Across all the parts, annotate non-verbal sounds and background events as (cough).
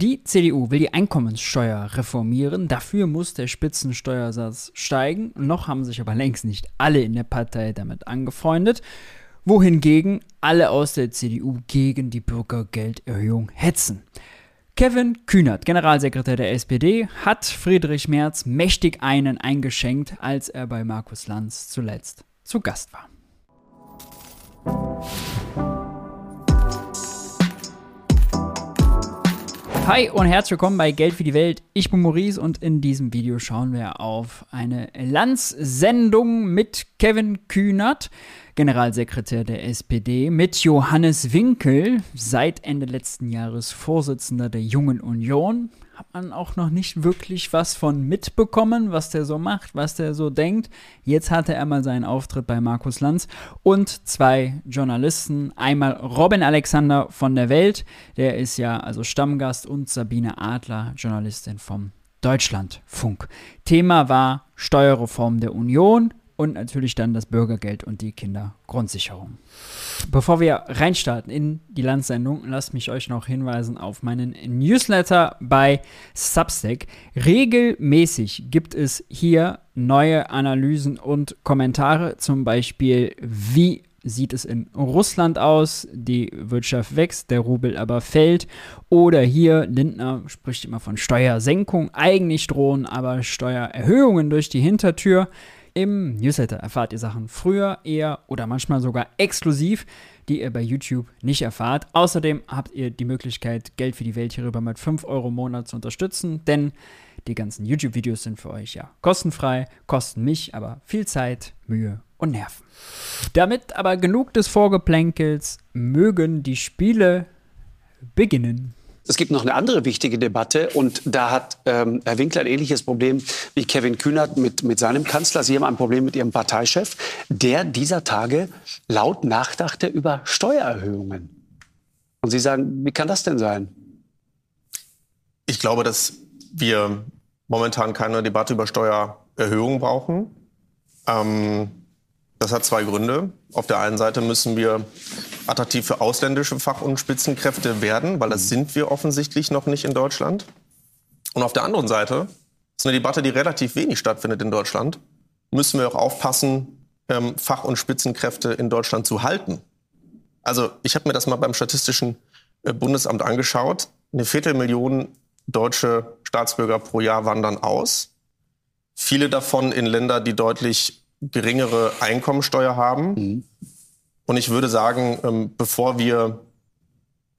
Die CDU will die Einkommenssteuer reformieren. Dafür muss der Spitzensteuersatz steigen. Noch haben sich aber längst nicht alle in der Partei damit angefreundet. Wohingegen alle aus der CDU gegen die Bürgergelderhöhung hetzen. Kevin Kühnert, Generalsekretär der SPD, hat Friedrich Merz mächtig einen eingeschenkt, als er bei Markus Lanz zuletzt zu Gast war. Hi und herzlich willkommen bei Geld für die Welt. Ich bin Maurice und in diesem Video schauen wir auf eine Lanz-Sendung mit Kevin Kühnert, Generalsekretär der SPD, mit Johannes Winkel, seit Ende letzten Jahres Vorsitzender der Jungen Union, hat man auch noch nicht wirklich was von mitbekommen, was der so macht, was der so denkt. Jetzt hatte er mal seinen Auftritt bei Markus Lanz und zwei Journalisten. Einmal Robin Alexander von der Welt, der ist ja also Stammgast, und Sabine Adler, Journalistin vom Deutschlandfunk. Thema war Steuerreform der Union und natürlich dann das Bürgergeld und die Kindergrundsicherung. Bevor wir reinstarten in die Landsendung, lasst mich euch noch hinweisen auf meinen Newsletter bei Substack. Regelmäßig gibt es hier neue Analysen und Kommentare, zum Beispiel wie sieht es in Russland aus, die Wirtschaft wächst, der Rubel aber fällt. Oder hier, Lindner spricht immer von Steuersenkung, eigentlich drohen aber Steuererhöhungen durch die Hintertür. Im Newsletter erfahrt ihr Sachen früher, eher oder manchmal sogar exklusiv, die ihr bei YouTube nicht erfahrt. Außerdem habt ihr die Möglichkeit, Geld für die Welt hierüber mit 5 Euro im Monat zu unterstützen, denn die ganzen YouTube-Videos sind für euch ja kostenfrei, kosten mich aber viel Zeit, Mühe und Nerven. Damit aber genug des Vorgeplänkels, mögen die Spiele beginnen. Es gibt noch eine andere wichtige Debatte und da hat ähm, Herr Winkler ein ähnliches Problem wie Kevin Kühnert mit, mit seinem Kanzler. Sie haben ein Problem mit Ihrem Parteichef, der dieser Tage laut nachdachte über Steuererhöhungen. Und Sie sagen, wie kann das denn sein? Ich glaube, dass wir momentan keine Debatte über Steuererhöhungen brauchen. Ähm, das hat zwei Gründe. Auf der einen Seite müssen wir attraktiv für ausländische Fach- und Spitzenkräfte werden, weil das sind wir offensichtlich noch nicht in Deutschland. Und auf der anderen Seite ist eine Debatte, die relativ wenig stattfindet in Deutschland. Müssen wir auch aufpassen, ähm, Fach- und Spitzenkräfte in Deutschland zu halten. Also ich habe mir das mal beim Statistischen äh, Bundesamt angeschaut. Eine Viertelmillion deutsche Staatsbürger pro Jahr wandern aus. Viele davon in Länder, die deutlich geringere Einkommensteuer haben. Mhm. Und ich würde sagen, ähm, bevor wir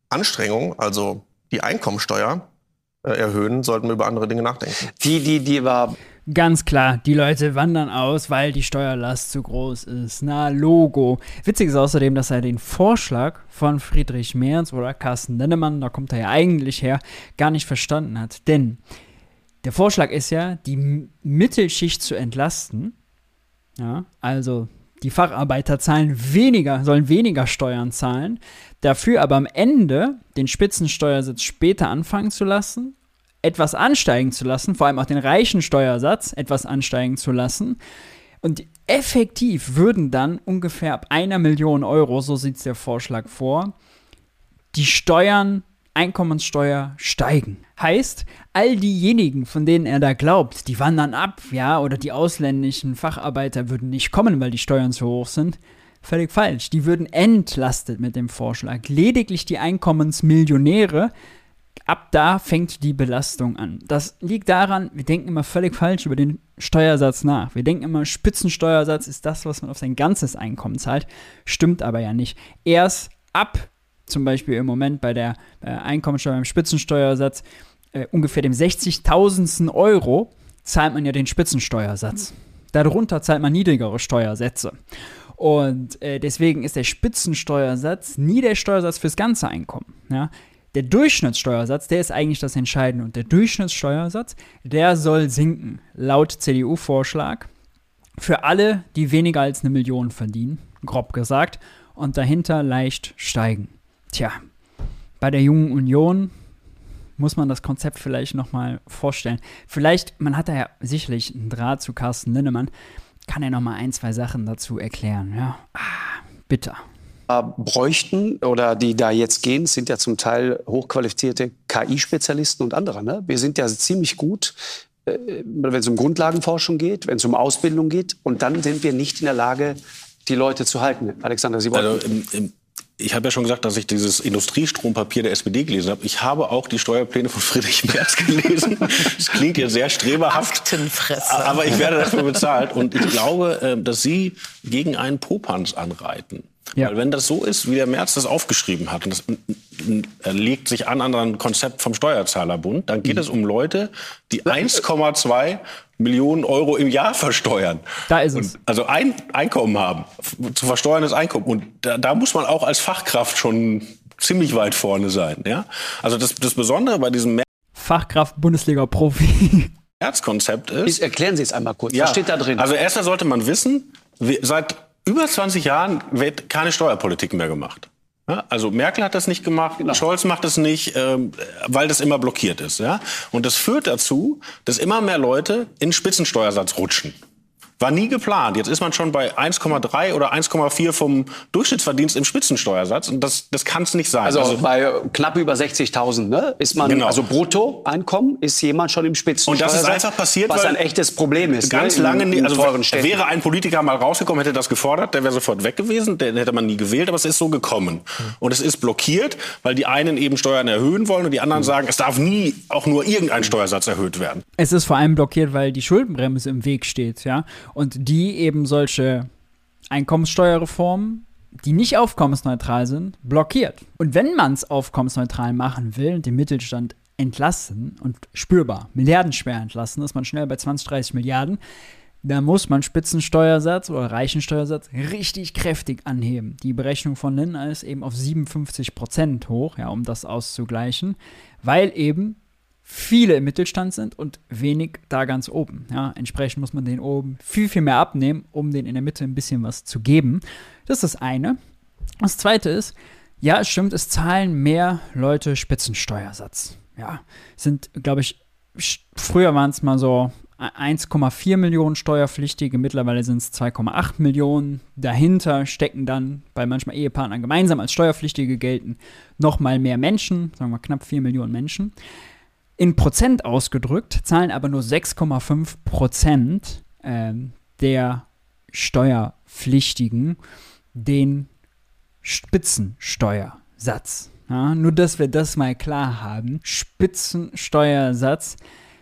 Anstrengungen, also die Einkommensteuer, äh, erhöhen, sollten wir über andere Dinge nachdenken. Die, die, die war. Ganz klar, die Leute wandern aus, weil die Steuerlast zu groß ist. Na, Logo. Witzig ist außerdem, dass er den Vorschlag von Friedrich Merz oder Carsten Nennemann, da kommt er ja eigentlich her, gar nicht verstanden hat. Denn der Vorschlag ist ja, die Mittelschicht zu entlasten ja, also die Facharbeiter zahlen weniger, sollen weniger Steuern zahlen, dafür aber am Ende den Spitzensteuersatz später anfangen zu lassen, etwas ansteigen zu lassen, vor allem auch den reichen Steuersatz etwas ansteigen zu lassen. Und effektiv würden dann ungefähr ab einer Million Euro, so sieht es der Vorschlag vor, die Steuern Einkommenssteuer steigen. Heißt, all diejenigen, von denen er da glaubt, die wandern ab, ja, oder die ausländischen Facharbeiter würden nicht kommen, weil die Steuern zu hoch sind, völlig falsch. Die würden entlastet mit dem Vorschlag. Lediglich die Einkommensmillionäre, ab da fängt die Belastung an. Das liegt daran, wir denken immer völlig falsch über den Steuersatz nach. Wir denken immer, Spitzensteuersatz ist das, was man auf sein ganzes Einkommen zahlt. Stimmt aber ja nicht. Erst ab zum Beispiel im Moment bei der äh, Einkommensteuer, beim Spitzensteuersatz, äh, ungefähr dem 60.000. Euro zahlt man ja den Spitzensteuersatz. Darunter zahlt man niedrigere Steuersätze. Und äh, deswegen ist der Spitzensteuersatz nie der Steuersatz fürs ganze Einkommen. Ja? Der Durchschnittssteuersatz, der ist eigentlich das Entscheidende. Und der Durchschnittssteuersatz, der soll sinken, laut CDU-Vorschlag, für alle, die weniger als eine Million verdienen, grob gesagt, und dahinter leicht steigen. Tja, bei der Jungen Union muss man das Konzept vielleicht nochmal vorstellen. Vielleicht, man hat da ja sicherlich einen Draht zu Carsten Linnemann, kann er nochmal ein, zwei Sachen dazu erklären. Ja, ah, bitter. bräuchten oder die da jetzt gehen, sind ja zum Teil hochqualifizierte KI-Spezialisten und andere. Ne? Wir sind ja ziemlich gut, äh, wenn es um Grundlagenforschung geht, wenn es um Ausbildung geht. Und dann sind wir nicht in der Lage, die Leute zu halten. Alexander, Sie wollten. Also im, im ich habe ja schon gesagt, dass ich dieses Industriestrompapier der SPD gelesen habe. Ich habe auch die Steuerpläne von (laughs) Friedrich Merz gelesen. Das klingt ja sehr streberhaft. Aktenfresser. Aber ich werde dafür bezahlt. Und ich glaube, äh, dass Sie gegen einen Popanz anreiten. Ja. Weil wenn das so ist, wie der Merz das aufgeschrieben hat, und das legt sich an an ein Konzept vom Steuerzahlerbund, dann geht mhm. es um Leute, die 1,2 Millionen Euro im Jahr versteuern. Da ist es. Und also ein Einkommen haben, zu versteuerndes Einkommen. Und da, da muss man auch als Fachkraft schon ziemlich weit vorne sein. Ja? Also das, das Besondere bei diesem Mer Fachkraft Bundesliga-Profi. (laughs) Erzkonzept ist. Erklären Sie es einmal kurz. Ja, Was steht da drin? Also erstmal sollte man wissen, seit über 20 Jahren wird keine Steuerpolitik mehr gemacht. Also Merkel hat das nicht gemacht, genau. Scholz macht das nicht, ähm, weil das immer blockiert ist. Ja? Und das führt dazu, dass immer mehr Leute in Spitzensteuersatz rutschen. War nie geplant. Jetzt ist man schon bei 1,3 oder 1,4 vom Durchschnittsverdienst im Spitzensteuersatz. Und das, das kann es nicht sein. Also, also bei knapp über 60.000 ne, ist man, genau. also Bruttoeinkommen ist jemand schon im Spitzensteuersatz. Und das ist einfach passiert, was ein echtes Problem ist. Ganz ne, lange, in, in also wäre ein Politiker mal rausgekommen, hätte das gefordert, der wäre sofort weg gewesen, den hätte man nie gewählt, aber es ist so gekommen. Und es ist blockiert, weil die einen eben Steuern erhöhen wollen und die anderen sagen, es darf nie auch nur irgendein Steuersatz erhöht werden. Es ist vor allem blockiert, weil die Schuldenbremse im Weg steht, ja und die eben solche Einkommenssteuerreformen, die nicht aufkommensneutral sind, blockiert. Und wenn man es aufkommensneutral machen will und den Mittelstand entlassen und spürbar, milliardenschwer entlassen, ist man schnell bei 20, 30 Milliarden, da muss man Spitzensteuersatz oder Reichensteuersatz richtig kräftig anheben. Die Berechnung von Lindner ist eben auf 57 Prozent hoch, ja, um das auszugleichen, weil eben viele im Mittelstand sind und wenig da ganz oben. Ja, entsprechend muss man den oben viel, viel mehr abnehmen, um den in der Mitte ein bisschen was zu geben. Das ist das eine. Das zweite ist, ja, es stimmt, es zahlen mehr Leute Spitzensteuersatz. Ja, sind, glaube ich, früher waren es mal so 1,4 Millionen Steuerpflichtige, mittlerweile sind es 2,8 Millionen. Dahinter stecken dann, weil manchmal Ehepartner gemeinsam als Steuerpflichtige gelten, nochmal mehr Menschen, sagen wir knapp 4 Millionen Menschen. In Prozent ausgedrückt zahlen aber nur 6,5 Prozent äh, der Steuerpflichtigen den Spitzensteuersatz. Ja, nur, dass wir das mal klar haben. Spitzensteuersatz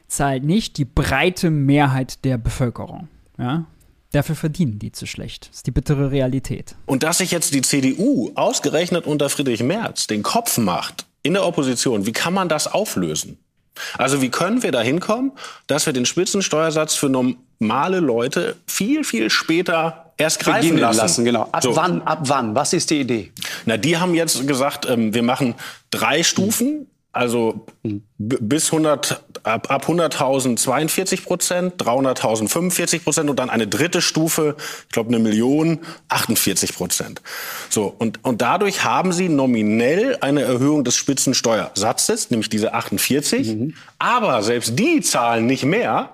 zahlt nicht die breite Mehrheit der Bevölkerung. Ja? Dafür verdienen die zu schlecht. Das ist die bittere Realität. Und dass sich jetzt die CDU ausgerechnet unter Friedrich Merz den Kopf macht in der Opposition, wie kann man das auflösen? Also wie können wir da hinkommen, dass wir den Spitzensteuersatz für normale Leute viel, viel später erst greifen lassen. lassen. genau. Ab so. wann? Ab wann? Was ist die Idee? Na, die haben jetzt gesagt, ähm, wir machen drei Stufen. Also bis 100, ab, ab 100.000 42 Prozent, 300.000 45 Prozent und dann eine dritte Stufe, ich glaube eine Million, 48 Prozent. So, und, und dadurch haben sie nominell eine Erhöhung des Spitzensteuersatzes, nämlich diese 48. Mhm. Aber selbst die zahlen nicht mehr,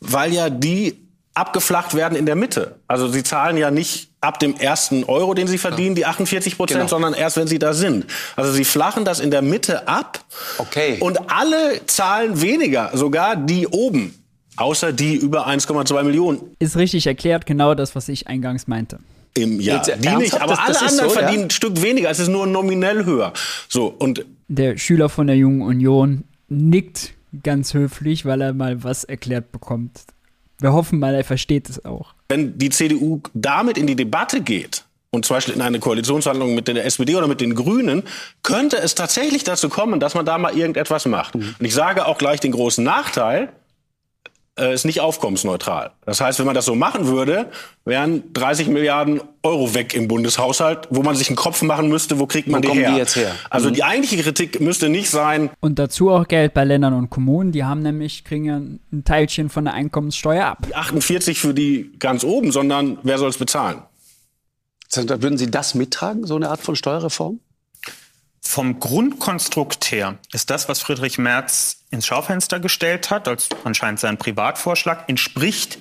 weil ja die abgeflacht werden in der Mitte. Also sie zahlen ja nicht ab dem ersten Euro, den sie verdienen, die 48 Prozent, genau. sondern erst, wenn sie da sind. Also sie flachen das in der Mitte ab. Okay. Und alle zahlen weniger, sogar die oben. Außer die über 1,2 Millionen. Ist richtig erklärt, genau das, was ich eingangs meinte. Im Jahr. Jetzt, die nicht, aber das, alle das anderen so, verdienen ja? ein Stück weniger. Es ist nur nominell höher. So, und der Schüler von der Jungen Union nickt ganz höflich, weil er mal was erklärt bekommt. Wir hoffen mal, er versteht es auch. Wenn die CDU damit in die Debatte geht, und zum Beispiel in eine Koalitionshandlung mit der SPD oder mit den Grünen, könnte es tatsächlich dazu kommen, dass man da mal irgendetwas macht. Mhm. Und ich sage auch gleich den großen Nachteil, äh, ist nicht aufkommensneutral. Das heißt, wenn man das so machen würde, wären 30 Milliarden Euro weg im Bundeshaushalt, wo man sich einen Kopf machen müsste, wo kriegt man wo die her? Die jetzt her? Also mhm. die eigentliche Kritik müsste nicht sein. Und dazu auch Geld bei Ländern und Kommunen, die haben nämlich, kriegen ja ein Teilchen von der Einkommenssteuer ab. 48 für die ganz oben, sondern wer soll es bezahlen? Würden Sie das mittragen, so eine Art von Steuerreform? Vom Grundkonstrukt her ist das, was Friedrich Merz ins Schaufenster gestellt hat, als anscheinend sein Privatvorschlag, entspricht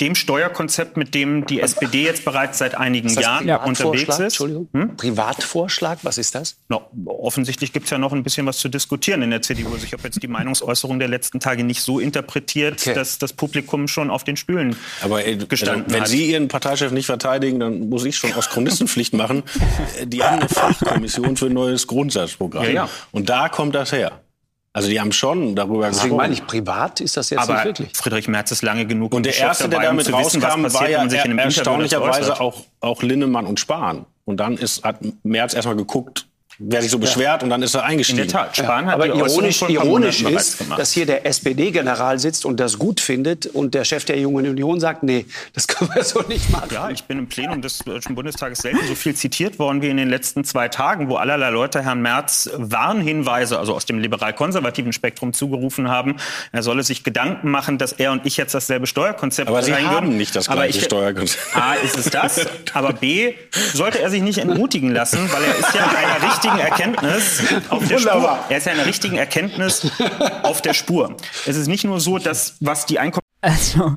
dem Steuerkonzept, mit dem die SPD jetzt bereits seit einigen Jahren unterwegs ist. Entschuldigung. Privatvorschlag, was ist das? No, offensichtlich gibt es ja noch ein bisschen was zu diskutieren in der CDU. Also ich habe jetzt die Meinungsäußerung der letzten Tage nicht so interpretiert, Okay. dass das Publikum schon auf den Stühlen Aber äh, gestanden wenn hat. Sie Ihren Parteichef nicht verteidigen, dann muss ich schon aus Chronistenpflicht machen. (laughs) Die haben eine Fachkommission für ein neues Grundsatzprogramm. Ja, ja. Und da kommt das her. Also die haben schon darüber Deswegen meine gesprochen. ich, privat ist das jetzt Aber nicht wirklich. Friedrich Merz ist lange genug Und der erste, der dabei, um damit wissen, was rauskam, passiert, war ja sich in einem er, Interview dazu erstaunlicherweise auch, auch Linnemann und Spahn. Und dann ist, hat Merz erstmal geguckt, wer sich so beschwert, und dann ist er In eingestiegen. der Tat. Spahn hat Aber ironisch, ironisch ist, dass hier der SPD-General sitzt und das gut findet und der Chef der Jungen Union sagt, nee, das können wir so nicht machen. Ja, ich bin im Plenum des Deutschen Bundestages selten so viel zitiert worden wie in den letzten zwei Tagen, wo allerlei Leute Herrn Merz Warnhinweise, also aus dem liberal-konservativen Spektrum zugerufen haben. Er solle sich Gedanken machen, dass er und ich jetzt dasselbe Steuerkonzept Aber Sie haben würden. nicht das gleiche ich- Steuerkonzept. A, ist es das, aber B, sollte er sich nicht entmutigen lassen, weil er ist ja einer (laughs) richtigen Erkenntnis auf der Spur. Er ist ja einer richtigen Erkenntnis auf der Spur. Es ist nicht nur so, dass was die Einkommen Also,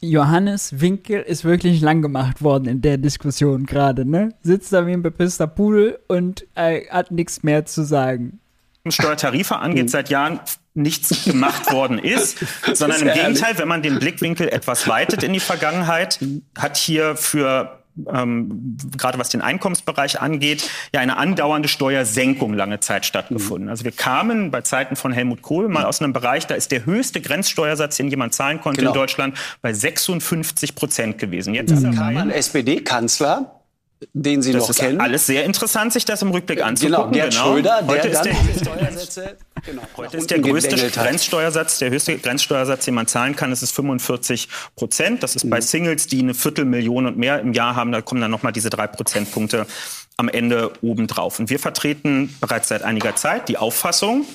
Johannes Winkel ist wirklich lang gemacht worden in der Diskussion gerade, ne? Sitzt da wie ein bepisster Pudel und äh, hat nichts mehr zu sagen. Steuertarife angeht, seit Jahren nichts gemacht worden ist, (laughs) sondern im. Gegenteil, wenn man den Blickwinkel etwas weitet in die Vergangenheit, hat hier für ähm, gerade was den Einkommensbereich angeht, ja eine andauernde Steuersenkung lange Zeit stattgefunden. Also wir kamen bei Zeiten von Helmut Kohl mal aus einem Bereich, da ist der höchste Grenzsteuersatz, den jemand zahlen konnte Genau. in Deutschland, bei 56 Prozent gewesen. Jetzt ist er Kam ein SPD-Kanzler, den Sie das noch ist kennen. alles sehr interessant, sich das im Rückblick genau, anzugucken. Gerd Schröder, der Heute ist der, (laughs) Steuersätze genau, Heute ist der größte. Grenzsteuersatz, der höchste Grenzsteuersatz, den man zahlen kann, das ist 45 Prozent. Das ist bei Singles, die eine Viertelmillion und mehr im Jahr haben, da kommen dann nochmal diese drei Prozentpunkte am Ende obendrauf. Und wir vertreten bereits seit einiger Zeit die Auffassung,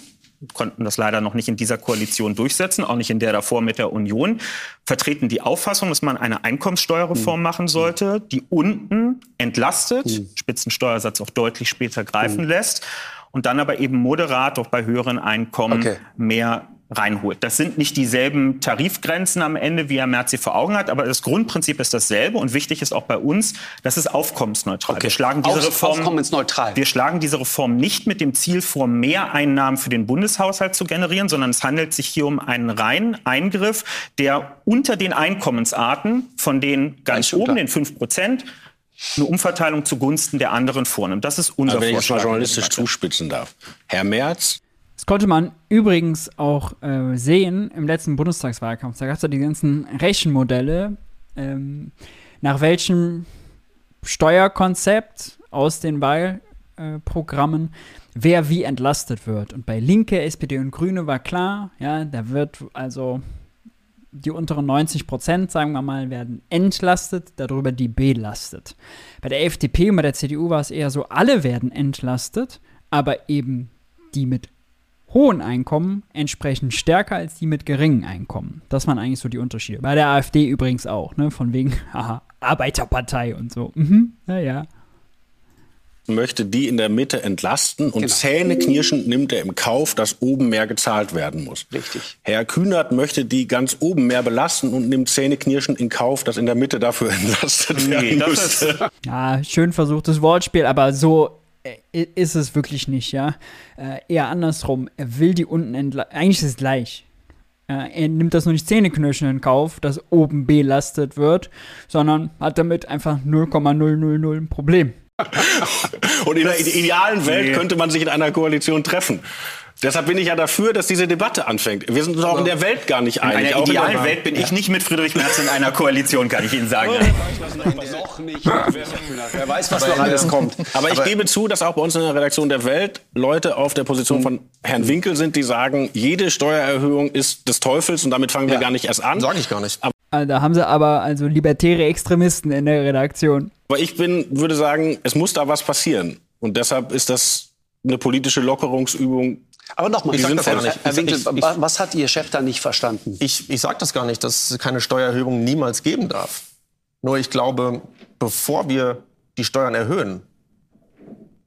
konnten das leider noch nicht in dieser Koalition durchsetzen, auch nicht in der davor mit der Union, vertreten die Auffassung, dass man eine Einkommenssteuerreform machen sollte, die unten entlastet, Spitzensteuersatz auch deutlich später greifen lässt und dann aber eben moderat auch bei höheren Einkommen Okay. mehr reinholt. Das sind nicht dieselben Tarifgrenzen am Ende, wie Herr Merz sie vor Augen hat, aber das Grundprinzip ist dasselbe und wichtig ist auch bei uns, das ist aufkommensneutral. Wir schlagen diese Auf- Reform aufkommensneutral. wir schlagen diese Reform nicht mit dem Ziel vor, mehr Einnahmen für den Bundeshaushalt zu generieren, sondern es handelt sich hier um einen reinen Eingriff, der unter den Einkommensarten von den ganz oben, klar. den 5 Prozent, eine Umverteilung zugunsten der anderen vornimmt. Das ist unser Aber wenn ich jetzt mal Vorschlag. journalistisch zuspitzen darf. Herr Merz Das konnte man übrigens auch äh, sehen im letzten Bundestagswahlkampf. Da gab es ja die ganzen Rechenmodelle, ähm, nach welchem Steuerkonzept aus den Wahlprogrammen wer wie entlastet wird. Und bei Linke, SPD und Grüne war klar, ja, da wird also die unteren 90 Prozent, sagen wir mal, werden entlastet, darüber die belastet. Bei der FDP und bei der CDU war es eher so, alle werden entlastet, aber eben die mit hohen Einkommen entsprechend stärker als die mit geringen Einkommen. Das waren eigentlich so die Unterschiede. Bei der AfD übrigens auch, ne? Von wegen, (laughs) haha, Arbeiterpartei und so. Mhm, naja. möchte die in der Mitte entlasten und Genau. zähneknirschend nimmt er im Kauf, dass oben mehr gezahlt werden muss. Richtig. Herr Kühnert möchte die ganz oben mehr belasten und nimmt zähneknirschend in Kauf, dass in der Mitte dafür (laughs) entlastet werden Nee, das müsste. ist, Ja, schön versuchtes Wortspiel, aber so ist es wirklich nicht, ja. Äh, eher andersrum. Er will die unten entlasten. Eigentlich ist es gleich. Äh, er nimmt das nur nicht zähneknirschend in Kauf, dass oben belastet wird, sondern hat damit einfach 0,000 ein Problem. (laughs) Und in der ide- idealen Welt Nee. könnte man sich in einer Koalition treffen. Deshalb bin ich ja dafür, dass diese Debatte anfängt. Wir sind uns auch in der Welt gar nicht in einig. einer Auch in der- idealen Welt bin ich nicht mit Friedrich Merz in einer Koalition, kann ich Ihnen sagen. Noch nicht. Wer weiß, was noch alles kommt. Aber ich gebe zu, dass auch bei uns in der Redaktion der Welt Leute auf der Position von Herrn Winkel sind, die sagen, jede Steuererhöhung ist des Teufels und damit fangen wir Ja. gar nicht erst an. Sage ich gar nicht. Äh, da haben sie aber also libertäre Extremisten in der Redaktion. Aber ich bin, würde sagen, es muss da was passieren. Und deshalb ist das eine politische Lockerungsübung. Aber nochmal, Ich sag das Herr, gar nicht. Herr Winkel, Ich- ich- wa- was hat Ihr Chef da nicht verstanden? Ich, ich sage das gar nicht, dass es keine Steuererhöhung niemals geben darf. Nur ich glaube, bevor wir die Steuern erhöhen,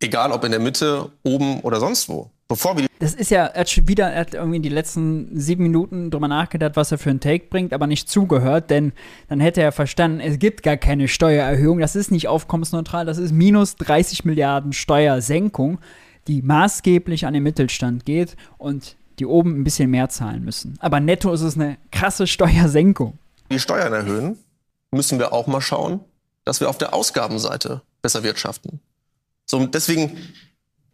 egal ob in der Mitte, oben oder sonst wo, bevor wir Das ist ja, er hat schon wieder, er hat irgendwie in die letzten sieben Minuten drüber nachgedacht, was er für einen Take bringt, aber nicht zugehört, denn dann hätte er verstanden, es gibt gar keine Steuererhöhung, das ist nicht aufkommensneutral, das ist minus 30 Milliarden Steuersenkung, die maßgeblich an den Mittelstand geht und die oben ein bisschen mehr zahlen müssen. Aber netto ist es eine krasse Steuersenkung. die Steuern erhöhen, müssen wir auch mal schauen, dass wir auf der Ausgabenseite besser wirtschaften. So, deswegen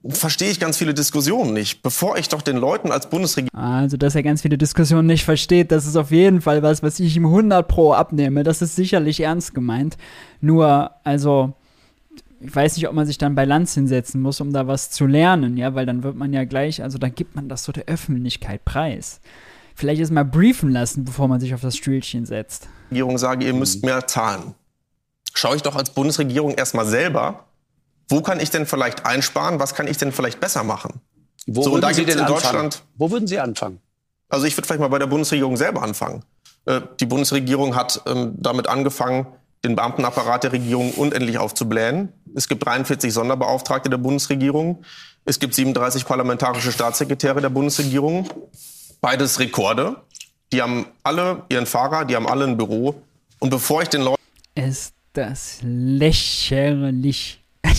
verstehe ich ganz viele Diskussionen nicht. Bevor ich doch den Leuten als Bundesregierung Also, dass er ganz viele Diskussionen nicht versteht, das ist auf jeden Fall was, was ich ihm 100 pro abnehme. Das ist sicherlich ernst gemeint. Nur, also, ich weiß nicht, ob man sich dann bei Lanz hinsetzen muss, um da was zu lernen, ja, weil dann wird man ja gleich, also dann gibt man das so der Öffentlichkeit preis. Vielleicht erst mal briefen lassen, bevor man sich auf das Stühlchen setzt. sage, ihr müsst mehr zahlen, schaue ich doch als Bundesregierung erstmal selber, wo kann ich denn vielleicht einsparen, was kann ich denn vielleicht besser machen? Wo So, würden Sie denn in anfangen? Deutschland- Wo würden Sie anfangen? Also ich würde vielleicht mal bei der Bundesregierung selber anfangen. Äh, Die Bundesregierung hat ähm, damit angefangen, den Beamtenapparat der Regierung unendlich aufzublähen. Es gibt 43 Sonderbeauftragte der Bundesregierung. Es gibt 37 parlamentarische Staatssekretäre der Bundesregierung. Beides Rekorde. Die haben alle ihren Fahrer, die haben alle ein Büro. Und bevor ich den Leuten Ist das lächerlich. (laughs)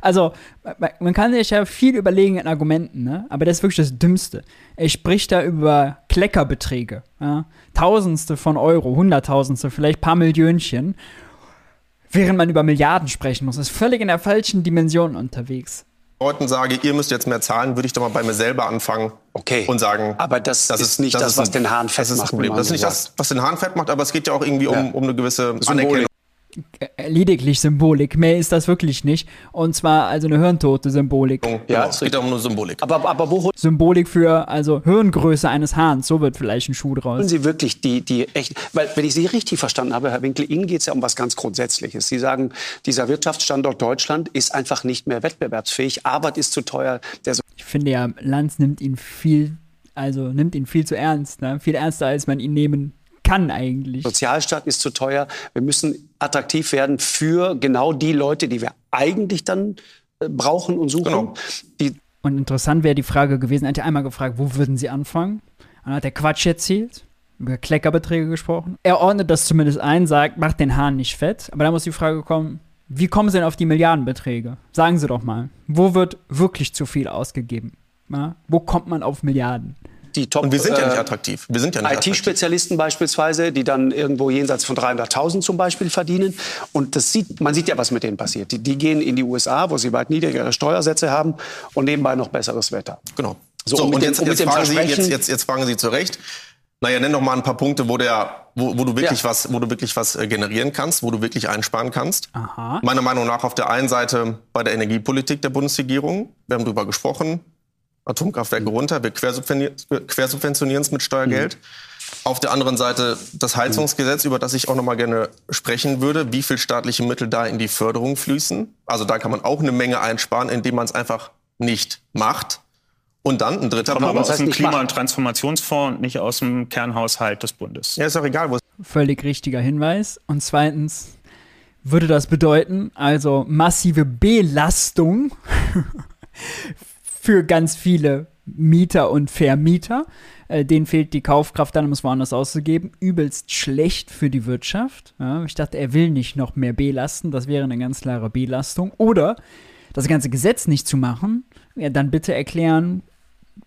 Also, man- man kann sich ja viel überlegen in Argumenten, ne? aber das ist wirklich das Dümmste. Er spricht da über Kleckerbeträge. Ja? Tausendste von Euro, Hunderttausendste, vielleicht paar Millionchen, während man über Milliarden sprechen muss. Ist völlig in der falschen Dimension unterwegs. Leuten sage, ihr müsst jetzt mehr zahlen, würde ich doch mal bei mir selber anfangen Okay. und sagen. Aber das ist nicht das, was ein- den Hahn fett das ist macht, Das, Problem. das ist nicht das, was den Hahn fett macht, aber es geht ja auch irgendwie um, um eine gewisse Symbolik. Anerkennung. Äh, Lediglich Symbolik. Mehr ist das wirklich nicht. Und zwar also eine hirntote Symbolik. Ja, Genau, ist es geht auch um eine Symbolik. Aber, aber wo Symbolik für also Hirngröße eines Hahns. So wird vielleicht ein Schuh draus. Sie wirklich die, die echt, weil wenn ich Sie richtig verstanden habe, Herr Winkel, Ihnen geht es ja um was ganz Grundsätzliches. Sie sagen, dieser Wirtschaftsstandort Deutschland ist einfach nicht mehr wettbewerbsfähig, Arbeit ist zu teuer, der Ich finde ja, Lanz nimmt ihn viel, also nimmt ihn viel zu ernst, ne? Viel ernster, als man ihn nehmen kann eigentlich. Sozialstaat ist zu teuer. Wir müssen attraktiv werden für genau die Leute, die wir eigentlich dann äh, brauchen und suchen. Genau. Die, Und interessant wäre die Frage gewesen, er hat ja einmal gefragt, wo würden sie anfangen? Dann hat er Quatsch erzählt, über Kleckerbeträge gesprochen. Er ordnet das zumindest ein, sagt, macht den Hahn nicht fett. Aber da muss die Frage kommen, wie kommen sie denn auf die Milliardenbeträge? Sagen sie doch mal, wo wird wirklich zu viel ausgegeben? Ja? Wo kommt man auf Milliarden? Die Top, Und wir sind ja nicht äh, attraktiv. Wir sind ja nicht. IT-Spezialisten beispielsweise, die dann irgendwo jenseits von 300.000 zum Beispiel verdienen. Und das sieht, man sieht ja, was mit denen passiert. Die, die gehen in die USA, wo sie weit niedrigere Steuersätze haben und nebenbei noch besseres Wetter. Genau. So, So, und und, mit dem- jetzt, jetzt, fragen Sie, jetzt, jetzt, jetzt fragen Sie zu Recht. Naja, nenn doch mal ein paar Punkte, wo, der, wo, wo du wirklich Ja. was, wo du wirklich was äh, generieren kannst, wo du wirklich einsparen kannst. Aha. Meiner Meinung nach auf der einen Seite bei der Energiepolitik der Bundesregierung. Wir haben darüber gesprochen. Atomkraftwerke runter, wir quersubventionieren es mit Steuergeld. Auf der anderen Seite das Heizungsgesetz, über das ich auch noch mal gerne sprechen würde, wie viel staatliche Mittel da in die Förderung fließen. Also da kann man auch eine Menge einsparen, indem man es einfach nicht macht. Und dann ein dritter Aber Punkt. was aus dem Klima- und Transformationsfonds und nicht aus dem Kernhaushalt des Bundes. Ja, ist doch egal, wo es Völlig richtiger Hinweis. Und zweitens würde das bedeuten, also massive Belastung für ganz viele Mieter und Vermieter. Äh, denen fehlt die Kaufkraft, dann um es woanders auszugeben. Übelst schlecht für die Wirtschaft. Ja, ich dachte, er will nicht noch mehr belasten. Das wäre eine ganz klare Belastung. Oder das ganze Gesetz nicht zu machen. Ja, dann bitte erklären,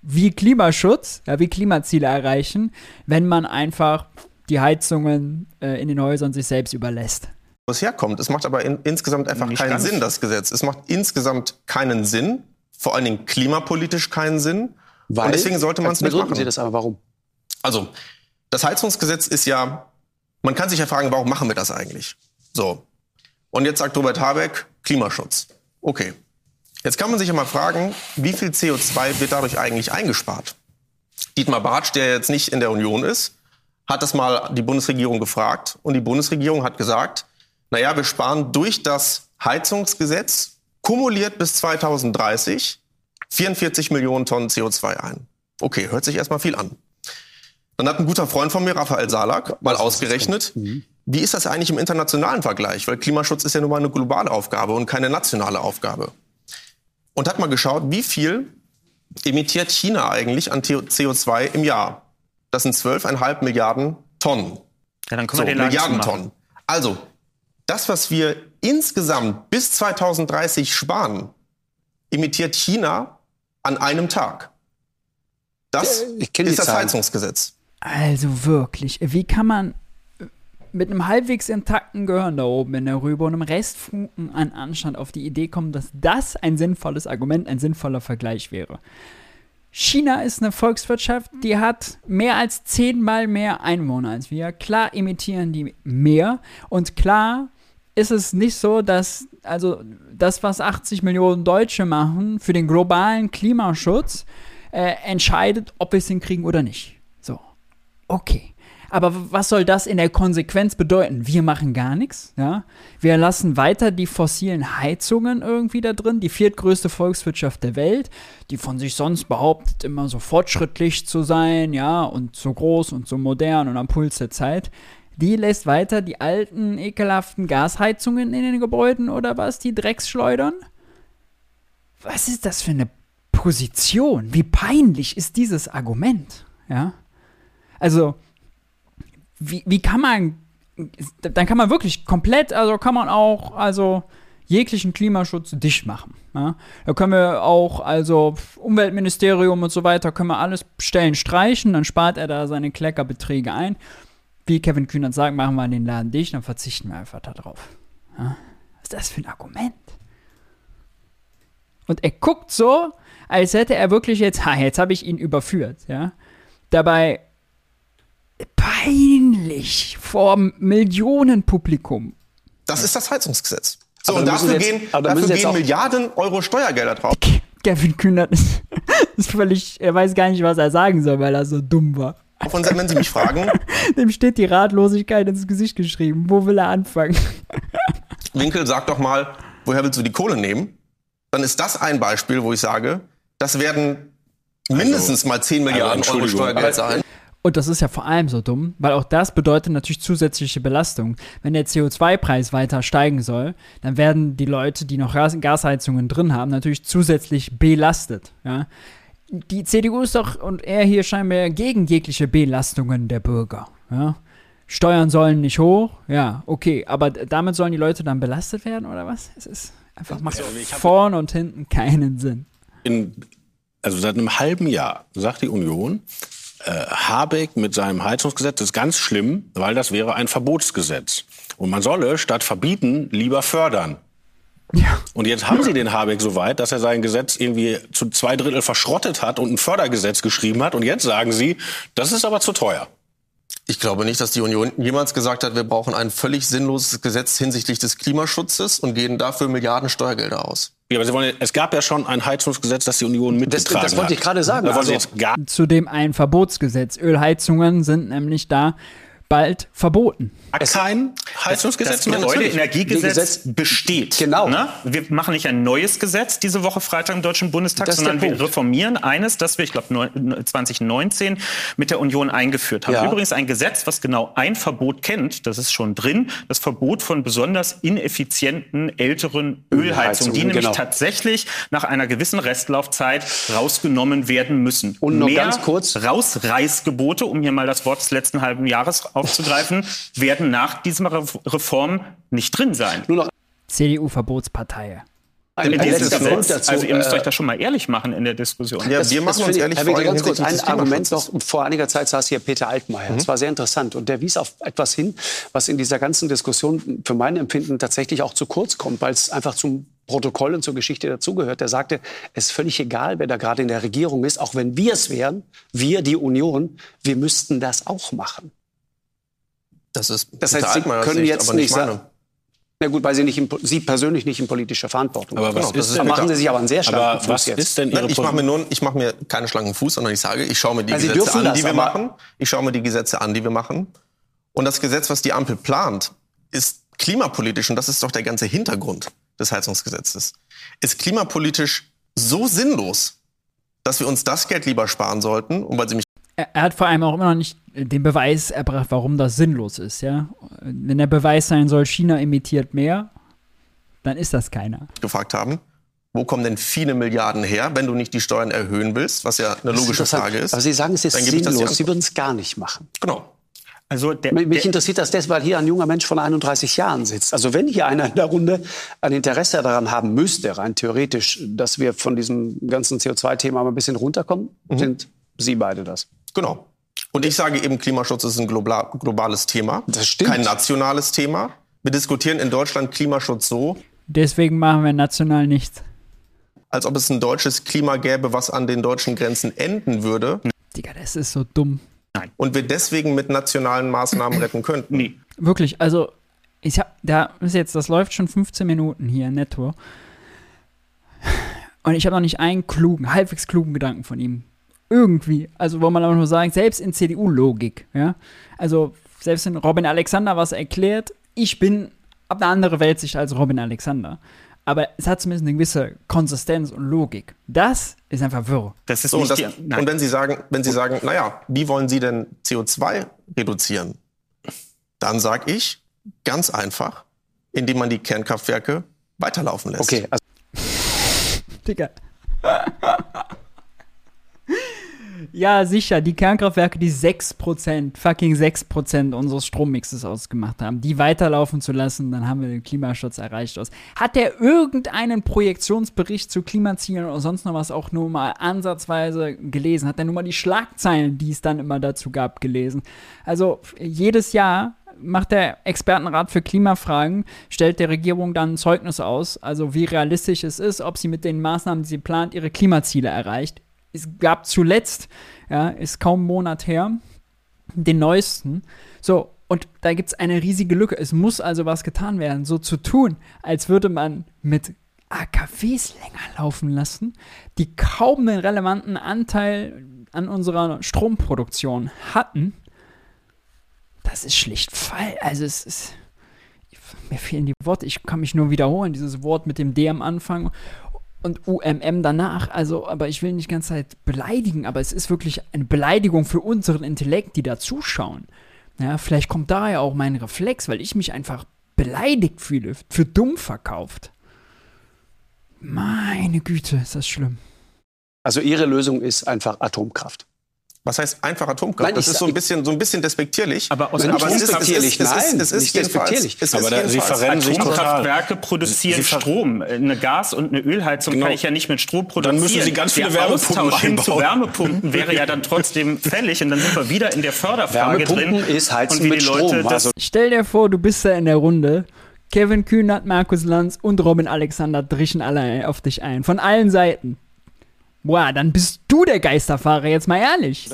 wie Klimaschutz, ja, wie Klimaziele erreichen, wenn man einfach die Heizungen äh, in den Häusern sich selbst überlässt. wo es herkommt. Es macht aber in, insgesamt einfach Nicht keinen ganz. Sinn, das Gesetz. Es macht insgesamt keinen Sinn, vor allen Dingen klimapolitisch keinen Sinn. Weil, Und deswegen sollte man es nicht machen. Sie das aber, warum? Also, das Heizungsgesetz ist ja, man kann sich ja fragen, warum machen wir das eigentlich? So. Und jetzt sagt Robert Habeck, Klimaschutz. Okay. Jetzt kann man sich ja mal fragen, wie viel CO2 wird dadurch eigentlich eingespart? Dietmar Bartsch, der jetzt nicht in der Union ist, hat das mal die Bundesregierung gefragt und die Bundesregierung hat gesagt, naja, wir sparen durch das Heizungsgesetz kumuliert bis 2030 44 Millionen Tonnen CO2 ein. Okay, hört sich erstmal viel an. Dann hat ein guter Freund von mir, Raphael Salak, mal ausgerechnet, wie ist das eigentlich im internationalen Vergleich? Weil Klimaschutz ist ja nun mal eine globale Aufgabe und keine nationale Aufgabe. Und hat mal geschaut, wie viel emittiert China eigentlich an CO2 im Jahr? Das sind 12,5 Milliarden Tonnen. Ja, dann können So, wir den Milliarden. Tonnen. Also, das, was wir insgesamt bis 2030 sparen, emittiert China an einem Tag. Das Ich ist das Zahlen. Heizungsgesetz. Also wirklich, wie kann man mit einem halbwegs intakten Gehirn da oben in der Rübe und einem Restfunken an Anstand auf die Idee kommen, dass das ein sinnvolles Argument, ein sinnvoller Vergleich wäre? China ist eine Volkswirtschaft, die hat mehr als zehnmal mehr Einwohner als wir. Klar emittieren die mehr und klar ist es nicht so, dass also das, was 80 Millionen Deutsche machen für den globalen Klimaschutz, äh, entscheidet, ob wir es hinkriegen oder nicht. So, okay. Aber was soll das in der Konsequenz bedeuten? Wir machen gar nichts, ja. Wir lassen weiter die fossilen Heizungen irgendwie da drin, die viertgrößte Volkswirtschaft der Welt, die von sich sonst behauptet, immer so fortschrittlich zu sein, ja, und so groß und so modern und am Puls der Zeit. Die lässt weiter die alten, ekelhaften Gasheizungen in den Gebäuden oder was, die Drecksschleudern? Was ist das für eine Position? Wie peinlich ist dieses Argument? Ja. Also, wie, wie kann man, dann kann man wirklich komplett, also kann man auch, also jeglichen Klimaschutz dicht machen. Ja? Da können wir auch, also Umweltministerium und so weiter, können wir alles Stellen streichen, dann spart er da seine Kleckerbeträge ein. Wie Kevin Kühnert sagt, machen wir den Laden dicht, dann verzichten wir einfach darauf. Ja? Was ist das für ein Argument? Und er guckt so, als hätte er wirklich jetzt, ha, jetzt habe ich ihn überführt, ja. Dabei peinlich vor Millionenpublikum. Das ist das Heizungsgesetz. So, Aber und dafür jetzt- gehen, dafür gehen Milliarden Euro Steuergelder drauf. Kevin Kühnert ist, (laughs) ist völlig, er weiß gar nicht, was er sagen soll, weil er so dumm war. Und wenn Sie mich fragen, (laughs) Dem steht die Ratlosigkeit ins Gesicht geschrieben. Wo will er anfangen? (laughs) Winkel, sag doch mal, woher willst du die Kohle nehmen? Dann ist das ein Beispiel, wo ich sage, das werden mindestens mal 10 Milliarden Euro Entschuldigung, Steuergeld sein. Und das ist ja vor allem so dumm, weil auch das bedeutet natürlich zusätzliche Belastung. Wenn der CO2-Preis weiter steigen soll, dann werden die Leute, die noch Gas Gasheizungen drin haben, natürlich zusätzlich belastet. Ja? Die CDU ist doch und er hier scheinbar gegen jegliche Belastungen der Bürger. Ja? Steuern sollen nicht hoch, ja, okay, aber damit sollen die Leute dann belastet werden oder was? Es ist einfach macht vorne und hinten keinen Sinn. in, also seit einem halben Jahr sagt die Union, äh, Habeck mit seinem Heizungsgesetz ist ganz schlimm, weil das wäre ein Verbotsgesetz. Und man solle statt verbieten lieber fördern. Ja. Und jetzt haben sie den Habeck so weit, dass er sein Gesetz irgendwie zu zwei Drittel verschrottet hat und ein Fördergesetz geschrieben hat. Und jetzt sagen sie, das ist aber zu teuer. Ich glaube nicht, dass die Union jemals gesagt hat, wir brauchen ein völlig sinnloses Gesetz hinsichtlich des Klimaschutzes und geben dafür Milliarden Steuergelder aus. Ja, aber sie wollen, es gab ja schon ein Heizungsgesetz, das die Union mitgetragen das wollte hat. ich gerade sagen. Also- jetzt gar Zudem ein Verbotsgesetz. Ölheizungen sind nämlich da bald verboten. kein Heizungsgesetz Das mehr. Gebäude Natürlich. Energiegesetz Gesetz- besteht. Genau. Ne? Wir machen nicht ein neues Gesetz diese Woche Freitag im Deutschen Bundestag, Das sondern wir reformieren eines, das wir, ich glaube, 2019 mit der Union eingeführt haben. Ja. Übrigens ein Gesetz, was genau ein Verbot kennt, das ist schon drin, das Verbot von besonders ineffizienten älteren Ölheizungen, die nämlich genau. tatsächlich nach einer gewissen Restlaufzeit rausgenommen werden müssen. Und noch Mehr ganz kurz- Rausreißgebote, um hier mal das Wort des letzten halben Jahres aufzugreifen, werden nach dieser Re- Reform nicht drin sein. Nur noch CDU-Verbotspartei. ein, In ein diesem letzter Punkt Gesetz. dazu. Also ihr müsst äh, euch da schon mal ehrlich machen in der Diskussion. Ja, Das- wir machen uns ehrlich Herr Winkler, ganz kurz, ein Argument noch. Vor einiger Zeit saß hier Peter Altmaier. Das war sehr interessant. Und der wies auf etwas hin, was in dieser ganzen Diskussion für mein Empfinden tatsächlich auch zu kurz kommt, weil es einfach zum Protokoll und zur Geschichte dazugehört. Der sagte, es ist völlig egal, wer da gerade in der Regierung ist, auch wenn wir es wären, wir, die Union, wir müssten das auch machen. Das ist Das heißt, Sie können Sicht, jetzt aber nicht sagen, na gut, weil Sie, nicht in, Sie persönlich nicht in politischer Verantwortung Aber sind. was Genau, das ist ist Da machen Sie sich aber einen sehr starken aber Fuß was jetzt. ist denn Ihre Nein, ich mache mir nur, ich mache mir keinen schlanken Fuß, sondern ich sage, ich schaue mir die Sie Gesetze an, das, die wir machen. Ich schaue mir die Gesetze an, die wir machen. Und das Gesetz, was die Ampel plant, ist klimapolitisch und das ist doch der ganze Hintergrund des Heizungsgesetzes. Ist klimapolitisch so sinnlos, dass wir uns das Geld lieber sparen sollten. Und weil Sie mich Er, er hat vor allem auch immer noch nicht den Beweis erbracht, warum das sinnlos ist, ja. Wenn der Beweis sein soll, China emittiert mehr, dann ist das keiner. gefragt haben, wo kommen denn viele Milliarden her, wenn du nicht die Steuern erhöhen willst, was ja eine logische Frage ist. Aber Sie sagen, es ist sinnlos. Sie würden es gar nicht machen. Genau. Also der, Mich mich der, interessiert das deshalb, weil hier ein junger Mensch von 31 Jahren sitzt. Also wenn hier einer in der Runde ein Interesse daran haben müsste, rein theoretisch, dass wir von diesem ganzen CO2-Thema mal ein bisschen runterkommen, Mhm. sind Sie beide das. Genau. Und ich sage eben, Klimaschutz ist ein globa- globales Thema, Das stimmt. kein nationales Thema. Wir diskutieren in Deutschland Klimaschutz so, Deswegen machen wir national nichts. als ob es ein deutsches Klima gäbe, was an den deutschen Grenzen enden würde Digga, das ist so dumm. und wir deswegen mit nationalen Maßnahmen (clears throat) retten könnten. nee. Wirklich, also ich hab, da ist jetzt, das läuft schon 15 Minuten hier netto. Und ich habe noch nicht einen klugen, halbwegs klugen Gedanken von ihm. Irgendwie. Also, wo man auch nur sagen, selbst in CDU-Logik, ja. Also, selbst wenn Robin Alexander was erklärt, ich bin ab eine andere Weltsicht als Robin Alexander. Aber es hat zumindest eine gewisse Konsistenz und Logik. Das ist einfach wirr. Das ist So, das, die, und wenn Sie sagen, wenn Sie sagen, naja, wie wollen Sie denn CO2 reduzieren? Dann sage ich ganz einfach, indem man die Kernkraftwerke weiterlaufen lässt. Okay, also (laughs) Digga. Ja, sicher, die Kernkraftwerke, die 6%, fucking 6% unseres Strommixes ausgemacht haben, die weiterlaufen zu lassen, dann haben wir den Klimaschutz erreicht. Hat der irgendeinen Projektionsbericht zu Klimazielen oder sonst noch was auch nur mal ansatzweise gelesen? Hat der nur mal die Schlagzeilen, die es dann immer dazu gab, gelesen? Also jedes Jahr macht der Expertenrat für Klimafragen, stellt der Regierung dann ein Zeugnis aus, also wie realistisch es ist, ob sie mit den Maßnahmen, die sie plant, ihre Klimaziele erreicht. Es gab zuletzt, ja, ist kaum einen Monat her, den neuesten. So, und da gibt es eine riesige Lücke. Es muss also was getan werden. So zu tun, als würde man mit AKWs länger laufen lassen, die kaum einen relevanten Anteil an unserer Stromproduktion hatten, das ist schlicht Fall. Also es ist. Mir fehlen die Worte. Ich kann mich nur wiederholen. Dieses Wort mit dem D am Anfang und UMM danach. Also, aber ich will nicht die ganze Zeit beleidigen, aber es ist wirklich eine Beleidigung für unseren Intellekt, die da zuschauen. Ja, vielleicht kommt daher auch mein Reflex, weil ich mich einfach beleidigt fühle, für dumm verkauft. Meine Güte, ist das schlimm. also Ihre Lösung ist einfach Atomkraft. Was heißt einfach Atomkraft? Nein, das ist so ein bisschen, so ein bisschen despektierlich. Aber aus Nein, aber es ist, es despektierlich, ist, es ist, nein, es ist nicht despektierlich. es ist Aber da- Sie verrennen sich total. Atomkraftwerke produzieren Strom. Eine Gas- und eine Ölheizung Genau. kann ich ja nicht mit Strom produzieren. Dann müssen Sie ganz viele Der Wärmepumpen Austausch hin zu. Wärmepumpen (laughs) wäre ja dann trotzdem fällig und dann sind wir wieder in der Förderfrage Wärmepumpen drin. ist Heizen und wie mit die Leute Strom. Also Stell dir vor, du bist da in der Runde. Kevin Kühnert, Markus Lanz und Robin Alexander drischen alle auf dich ein. Von allen Seiten. Boah, dann bist du der Geisterfahrer, jetzt mal ehrlich.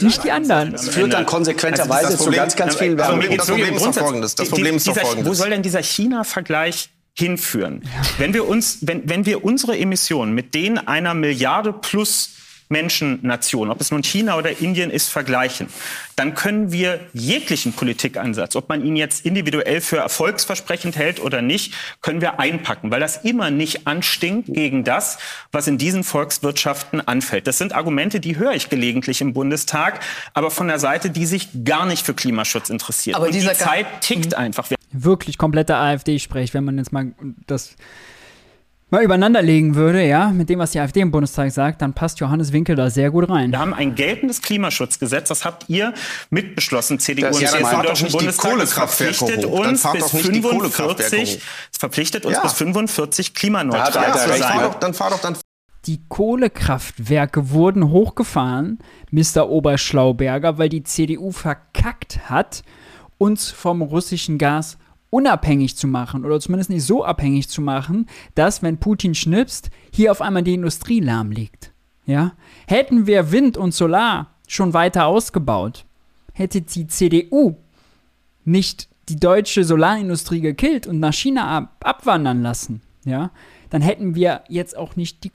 Nicht die anderen. das führt dann konsequenterweise Also zu ganz, ganz vielen geht's das Problem ist doch folgendes. Das Problem ist doch folgendes. Wo soll denn dieser China-Vergleich hinführen? Wenn wir uns, wenn, wenn wir unsere Emissionen mit denen einer Milliarde plus Menschennation, ob es nun China oder Indien ist, vergleichen, dann können wir jeglichen Politikansatz, ob man ihn jetzt individuell für erfolgsversprechend hält oder nicht, können wir einpacken, weil das immer nicht anstinkt gegen das, was in diesen Volkswirtschaften anfällt. Das sind Argumente, die höre ich gelegentlich im Bundestag, aber von der Seite, die sich gar nicht für Klimaschutz interessiert. Aber Und die Zeit tickt einfach. Wir Wirklich kompletter AfD-Sprech, wenn man jetzt mal das mal übereinander legen würde, ja, mit dem, was die AfD im Bundestag sagt, dann passt Johannes Winkel da sehr gut rein. Wir haben ein geltendes Klimaschutzgesetz, das habt ihr mitbeschlossen, CDU Das- und ja, dann CSU im fahrt doch Deutschen nicht die Bundestag. Das Kohlekraftwerke verpflichtet hoch. Dann uns fahrt bis doch nicht die Kohlekraftwerke 45, hoch. es verpflichtet uns Ja. bis 45 Da klimaneutral Ja, zu dann sein. fahr doch, dann fahr doch dann Die Kohlekraftwerke wurden hochgefahren, Mr. Oberschlauberger, weil die CDU verkackt hat, uns vom russischen Gas unabhängig zu machen oder zumindest nicht so abhängig zu machen, dass, wenn Putin schnipst, hier auf einmal die Industrie lahm liegt. Ja? Hätten wir Wind und Solar schon weiter ausgebaut, hätte die CDU nicht die deutsche Solarindustrie gekillt und nach China ab abwandern lassen, ja, dann hätten wir jetzt auch nicht die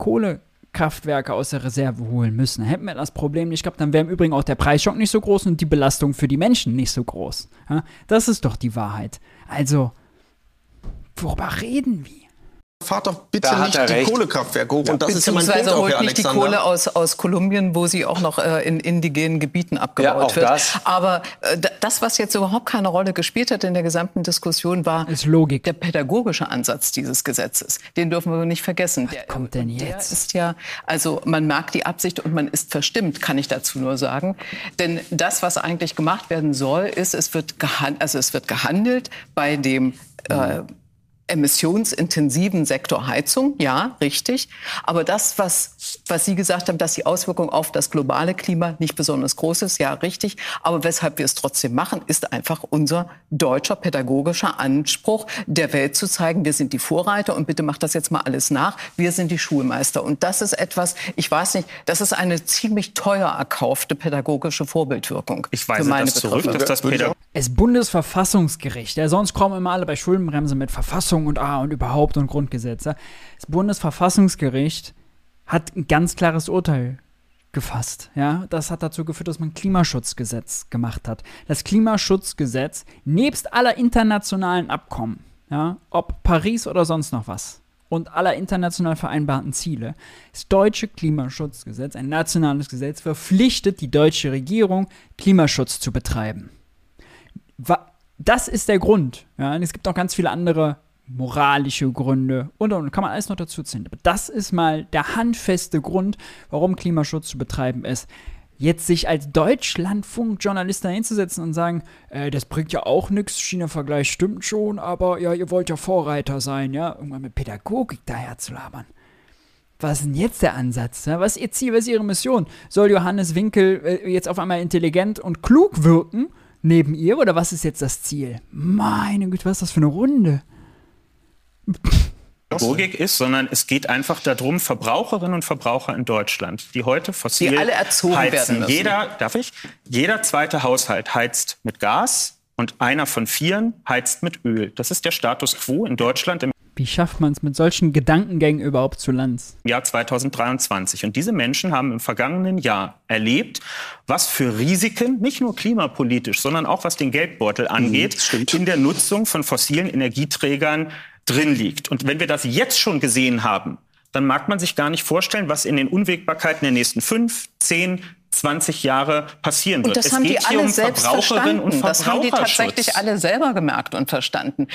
Kohlekraftwerke aus der Reserve holen müssen. Hätten wir das Problem nicht gehabt, dann wäre im Übrigen auch der Preisschock nicht so groß und die Belastung für die Menschen nicht so groß. Ja? Das ist doch die Wahrheit. Also, worüber reden wir? Fahrt doch bitte nicht die recht. Kohlekraftwerke hoch. Ja. Und das ist ja mein Punkt holt auch, nicht die Kohle aus, aus Kolumbien, wo sie auch noch äh, in indigenen Gebieten abgebaut ja, wird. Das. Aber äh, das, was jetzt überhaupt keine Rolle gespielt hat in der gesamten Diskussion, war der pädagogische Ansatz dieses Gesetzes. Den dürfen wir nicht vergessen. Was der, kommt denn jetzt? Der ist ja, also man mag die Absicht und man ist verstimmt, kann ich dazu nur sagen. Denn das, was eigentlich gemacht werden soll, ist, es wird, gehandelt, also es wird gehandelt bei dem äh, emissionsintensiven Sektor Heizung, ja, richtig. Aber das, was, was Sie gesagt haben, dass die Auswirkung auf das globale Klima nicht besonders groß ist, ja, richtig. Aber weshalb wir es trotzdem machen, ist einfach unser deutscher pädagogischer Anspruch, der Welt zu zeigen, wir sind die Vorreiter und bitte macht das jetzt mal alles nach. Wir sind die Schulmeister. Und das ist etwas, ich weiß nicht, das ist eine ziemlich teuer erkaufte pädagogische Vorbildwirkung. Ich weise das zurück, dass das Pädagog Es Bundesverfassungsgericht, ja, sonst kommen immer alle bei Schuldenbremse mit Verfassung Verfassung und ah und überhaupt und Grundgesetze. Das Bundesverfassungsgericht hat ein ganz klares Urteil gefasst. Ja, das hat dazu geführt, dass man ein Klimaschutzgesetz gemacht hat. Das Klimaschutzgesetz nebst aller internationalen Abkommen, ja, ob Paris oder sonst noch was und aller international vereinbarten Ziele, das deutsche Klimaschutzgesetz, ein nationales Gesetz, verpflichtet die deutsche Regierung, Klimaschutz zu betreiben. Das ist der Grund. Ja, und es gibt auch ganz viele andere moralische Gründe und und kann man alles noch dazu ziehen. Aber das ist mal der handfeste Grund, warum Klimaschutz zu betreiben ist. Jetzt sich als Deutschlandfunk-Journalist hinzusetzen und sagen, äh, das bringt ja auch nichts, China-Vergleich stimmt schon, aber ja, ihr wollt ja Vorreiter sein, ja, irgendwann mit Pädagogik daher zu labern. Was ist denn jetzt der Ansatz? Was ist ihr Ziel, was ist ihre Mission? Soll Johannes Winkel äh, jetzt auf einmal intelligent und klug wirken neben ihr oder was ist jetzt das Ziel? Meine Güte, was ist das für eine Runde? Logik ist, sondern es geht einfach darum, Verbraucherinnen und Verbraucher in Deutschland, die heute fossil die alle erzogen heizen. werden. Jeder, darf ich? Jeder zweite Haushalt heizt mit Gas und einer von vieren heizt mit Öl. Das ist der Status quo in Deutschland im wie schafft man es mit solchen Gedankengängen überhaupt zu Lanz? Jahr 2023. Und diese Menschen haben im vergangenen Jahr erlebt, was für Risiken, nicht nur klimapolitisch, sondern auch was den Geldbeutel angeht, mhm, in der Nutzung von fossilen Energieträgern drin liegt. Und wenn wir das jetzt schon gesehen haben, dann mag man sich gar nicht vorstellen, was in den Unwägbarkeiten der nächsten fünf, zehn, 20 Jahre passieren wird. Und das es haben geht die alle um selbst verstanden. Das haben die tatsächlich alle selber gemerkt und verstanden.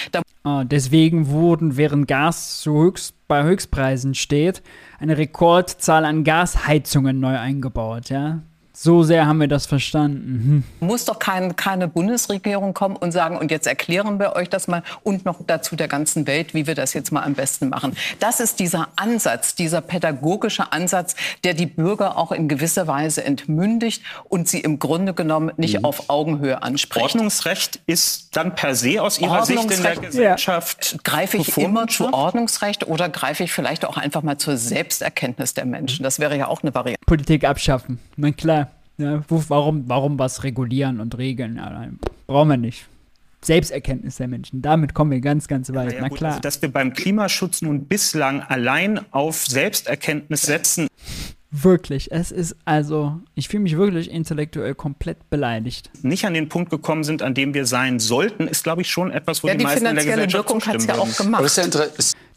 Oh, deswegen wurden, während Gas zu Höchst, bei Höchstpreisen steht, eine Rekordzahl an Gasheizungen neu eingebaut. Ja? So sehr haben wir das verstanden. Hm. Muss doch kein, keine Bundesregierung kommen und sagen, und jetzt erklären wir euch das mal und noch dazu der ganzen Welt, wie wir das jetzt mal am besten machen. Das ist dieser Ansatz, dieser pädagogische Ansatz, der die Bürger auch in gewisser Weise entmündigt und sie im Grunde genommen nicht mhm. auf Augenhöhe anspricht. Ordnungsrecht ist dann per se aus Ihrer Sicht in der Gesellschaft. Ja. Greife ich immer zu Ordnungsrecht oder greife ich vielleicht auch einfach mal zur Selbsterkenntnis der Menschen? Das wäre ja auch eine Variante. Politik abschaffen, na klar. Ja, warum, warum was regulieren und regeln? Ja, brauchen wir nicht. Selbsterkenntnis der Menschen. Damit kommen wir ganz, ganz weit. Ja, ja, Na klar. Also, dass wir beim Klimaschutz nun bislang allein auf Selbsterkenntnis setzen, Wirklich, es ist also, ich fühle mich wirklich intellektuell komplett beleidigt. Nicht an den Punkt gekommen sind, an dem wir sein sollten, ist, glaube ich, schon etwas, wo ja, die, die meisten in der Gesellschaft Wirkung hat ja auch gemacht.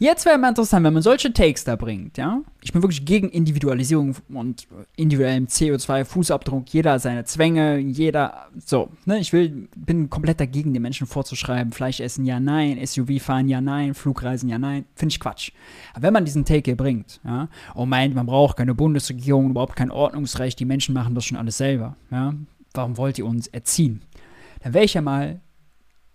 Jetzt wäre mal interessant, wenn man solche Takes da bringt, ja. Ich bin wirklich gegen Individualisierung und individuellem CO2-Fußabdruck. Jeder seine Zwänge, jeder so. Ne? Ich will, bin komplett dagegen, den Menschen vorzuschreiben, Fleisch essen, ja, nein, SUV fahren, ja, nein, Flugreisen, ja, nein. Finde ich Quatsch. Aber wenn man diesen Take hier bringt, ja, und meint, man braucht keine Bundes Bundesregierung überhaupt kein Ordnungsrecht, die Menschen machen das schon alles selber. Ja? Warum wollt ihr uns erziehen? Dann wäre ich ja mal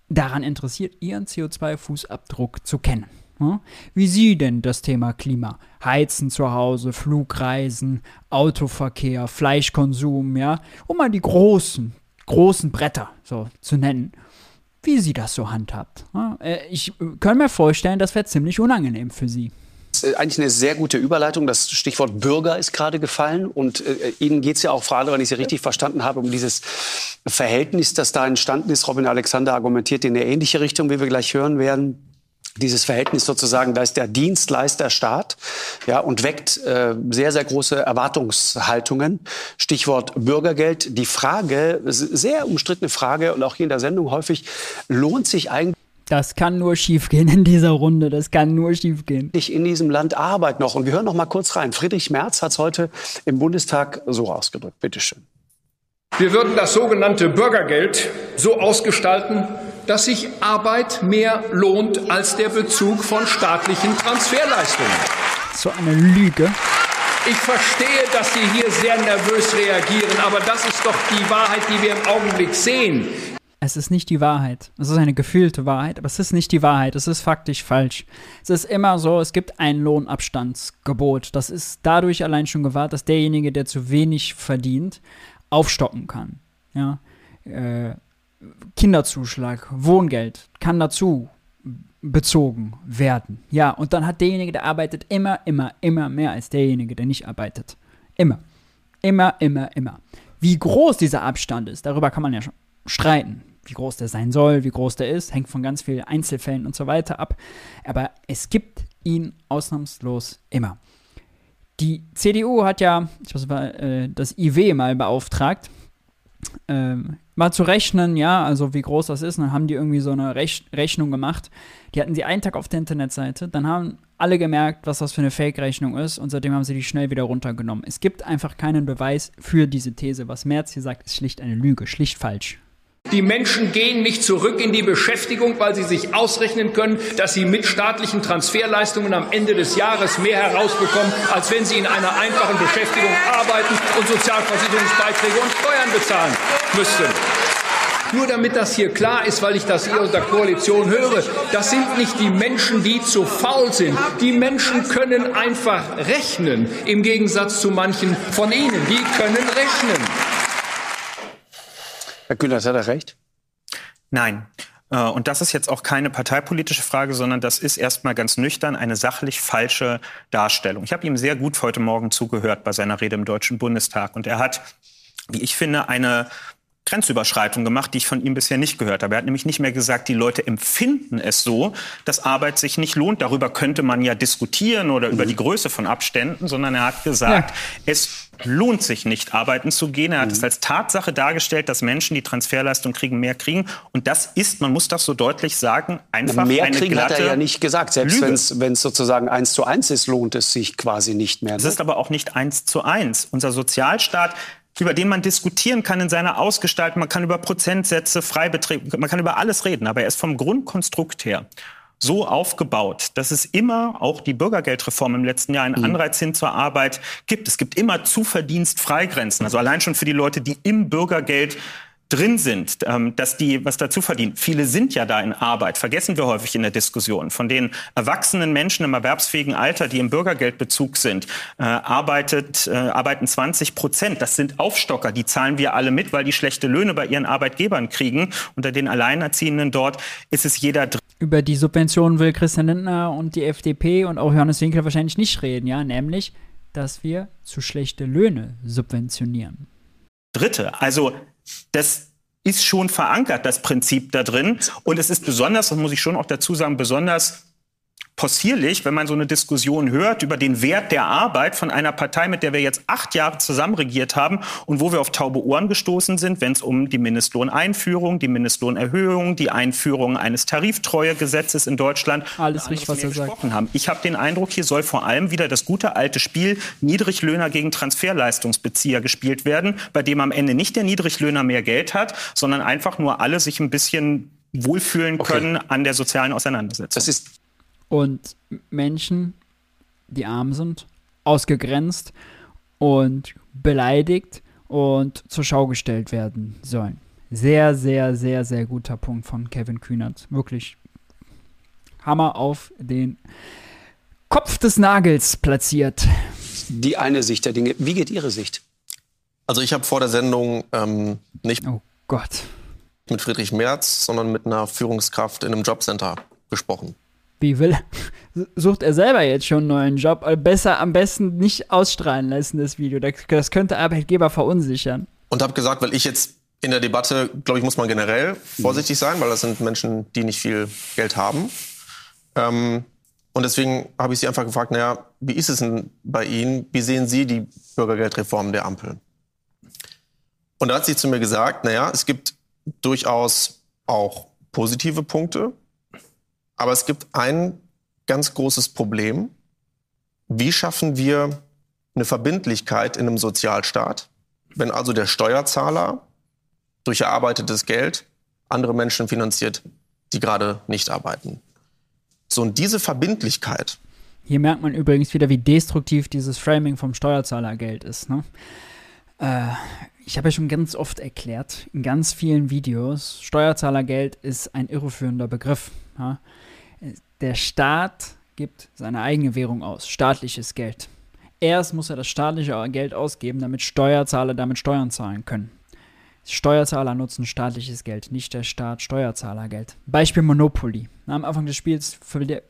daran interessiert, ihren CO2-Fußabdruck zu kennen. Ja? Wie Sie denn das Thema Klima, Heizen zu Hause, Flugreisen, Autoverkehr, Fleischkonsum, ja, um mal die großen, großen Bretter so zu nennen, wie Sie das so handhabt. Ja? Äh, ich äh, kann mir vorstellen, das wäre ziemlich unangenehm für Sie. Äh, eigentlich eine sehr gute Überleitung. Das Stichwort Bürger ist gerade gefallen. Und äh, Ihnen geht es ja auch, Adler, wenn ich Sie richtig verstanden habe, um dieses Verhältnis, das da entstanden ist. Robin Alexander argumentiert in eine ähnliche Richtung, wie wir gleich hören werden dieses Verhältnis sozusagen, da ist der Dienstleister Staat ja, und weckt äh, sehr, sehr große Erwartungshaltungen. Stichwort Bürgergeld. Die Frage, sehr umstrittene Frage und auch hier in der Sendung häufig, lohnt sich eigentlich Das kann nur schiefgehen in dieser Runde. Das kann nur schiefgehen. In diesem Land Arbeit noch. Und wir hören noch mal kurz rein. Friedrich Merz hat es heute im Bundestag so ausgedrückt. Bitte schön. Wir würden das sogenannte Bürgergeld so ausgestalten, dass sich Arbeit mehr lohnt als der Bezug von staatlichen Transferleistungen. So eine Lüge. Ich verstehe, dass Sie hier sehr nervös reagieren, aber das ist doch die Wahrheit, die wir im Augenblick sehen. Es ist nicht die Wahrheit. Es ist eine gefühlte Wahrheit, aber es ist nicht die Wahrheit. Es ist faktisch falsch. Es ist immer so, es gibt ein Lohnabstandsgebot. Das ist dadurch allein schon gewahrt, dass derjenige, der zu wenig verdient, aufstocken kann. Ja. Äh, Kinderzuschlag, Wohngeld kann dazu bezogen werden. Ja, und dann hat derjenige, der arbeitet, immer, immer, immer mehr als derjenige, der nicht arbeitet. Immer. Immer, immer, immer. Wie groß dieser Abstand ist, darüber kann man ja schon streiten. Wie groß der sein soll, wie groß der ist, hängt von ganz vielen Einzelfällen und so weiter ab. Aber es gibt ihn ausnahmslos immer. Die CDU hat ja, ich weiß nicht, äh, das IW mal beauftragt, ähm, mal zu rechnen, ja, also wie groß das ist. Und dann haben die irgendwie so eine Rech Rechnung gemacht. Die hatten sie einen Tag auf der Internetseite. Dann haben alle gemerkt, was das für eine Fake-Rechnung ist. Und seitdem haben sie die schnell wieder runtergenommen. Es gibt einfach keinen Beweis für diese These. Was Merz hier sagt, ist schlicht eine Lüge, schlicht falsch. Die Menschen gehen nicht zurück in die Beschäftigung, weil sie sich ausrechnen können, dass sie mit staatlichen Transferleistungen am Ende des Jahres mehr herausbekommen, als wenn sie in einer einfachen Beschäftigung arbeiten und Sozialversicherungsbeiträge und Steuern bezahlen müssten. Nur damit das hier klar ist, weil ich das hier aus der Koalition höre, das sind nicht die Menschen, die zu faul sind. Die Menschen können einfach rechnen, im Gegensatz zu manchen von Ihnen. Die können rechnen. Herr Kühnert, hat er recht? Nein. Äh, und das ist jetzt auch keine parteipolitische Frage, sondern das ist erstmal ganz nüchtern eine sachlich falsche Darstellung. Ich habe ihm sehr gut heute Morgen zugehört bei seiner Rede im Deutschen Bundestag. Und er hat, wie ich finde, eine Grenzüberschreitung gemacht, die ich von ihm bisher nicht gehört habe. Er hat nämlich nicht mehr gesagt, die Leute empfinden es so, dass Arbeit sich nicht lohnt. Darüber könnte man ja diskutieren oder über die Größe von Abständen, sondern er hat gesagt, ja. es lohnt sich nicht, arbeiten zu gehen. Er hat mhm. es als Tatsache dargestellt, dass Menschen, die Transferleistung kriegen, mehr kriegen. Und das ist, man muss das so deutlich sagen, einfach mehr eine kriegen glatte hat er ja nicht gesagt. Selbst wenn es sozusagen eins zu eins ist, lohnt es sich quasi nicht mehr. Es ne? ist aber auch nicht eins zu eins. Unser Sozialstaat über den man diskutieren kann in seiner Ausgestaltung. Man kann über Prozentsätze, Freibeträge, man kann über alles reden, aber er ist vom Grundkonstrukt her so aufgebaut, dass es immer auch die Bürgergeldreform im letzten Jahr einen mhm. Anreiz hin zur Arbeit gibt. Es gibt immer Zuverdienstfreigrenzen. Also allein schon für die Leute, die im Bürgergeld drin sind, ähm, dass die was dazu verdienen. Viele sind ja da in Arbeit, vergessen wir häufig in der Diskussion. Von den erwachsenen Menschen im erwerbsfähigen Alter, die im Bürgergeldbezug sind, äh, arbeitet, äh, arbeiten 20 Prozent. Das sind Aufstocker, die zahlen wir alle mit, weil die schlechte Löhne bei ihren Arbeitgebern kriegen. Unter den Alleinerziehenden dort ist es jeder drin. Über die Subventionen will Christian Lindner und die FDP und auch Johannes Winkler wahrscheinlich nicht reden, ja, nämlich, dass wir zu schlechte Löhne subventionieren. Dritte, also das ist schon verankert, das Prinzip da drin. Und es ist besonders, das muss ich schon auch dazu sagen, besonders possierlich, wenn man so eine Diskussion hört über den Wert der Arbeit von einer Partei, mit der wir jetzt acht Jahre zusammen regiert haben und wo wir auf taube Ohren gestoßen sind, wenn es um die Mindestlohneinführung, die Mindestlohnerhöhung, die Einführung eines Tariftreuegesetzes in Deutschland alles richtig, was er gesprochen haben. Ich habe den Eindruck, hier soll vor allem wieder das gute alte Spiel Niedriglöhner gegen Transferleistungsbezieher gespielt werden, bei dem am Ende nicht der Niedriglöhner mehr Geld hat, sondern einfach nur alle sich ein bisschen wohlfühlen können okay. an der sozialen Auseinandersetzung. Das ist und Menschen, die arm sind, ausgegrenzt und beleidigt und zur Schau gestellt werden sollen. Sehr, sehr, sehr, sehr guter Punkt von Kevin Kühnert. Wirklich Hammer auf den Kopf des Nagels platziert. Die eine Sicht der Dinge. Wie geht Ihre Sicht? Also ich habe vor der Sendung ähm, nicht oh Gott. mit Friedrich Merz, sondern mit einer Führungskraft in einem Jobcenter gesprochen. Wie will Sucht er selber jetzt schon einen neuen Job? Besser am besten nicht ausstrahlen lassen, das Video. Das könnte Arbeitgeber verunsichern. Und habe gesagt, weil ich jetzt in der Debatte, glaube ich, muss man generell vorsichtig sein, weil das sind Menschen, die nicht viel Geld haben. Ähm, und deswegen habe ich sie einfach gefragt, naja, wie ist es denn bei Ihnen? Wie sehen Sie die Bürgergeldreform der Ampel? Und da hat sie zu mir gesagt, naja, es gibt durchaus auch positive Punkte. Aber es gibt ein ganz großes Problem. Wie schaffen wir eine Verbindlichkeit in einem Sozialstaat, wenn also der Steuerzahler durch erarbeitetes Geld andere Menschen finanziert, die gerade nicht arbeiten? So, und diese Verbindlichkeit. Hier merkt man übrigens wieder, wie destruktiv dieses Framing vom Steuerzahlergeld ist. Ne? Äh, ich habe ja schon ganz oft erklärt, in ganz vielen Videos, Steuerzahlergeld ist ein irreführender Begriff. Ja? Der Staat gibt seine eigene Währung aus, staatliches Geld. Erst muss er das staatliche Geld ausgeben, damit Steuerzahler damit Steuern zahlen können. Steuerzahler nutzen staatliches Geld, nicht der Staat Steuerzahlergeld. Beispiel Monopoly. Am Anfang des Spiels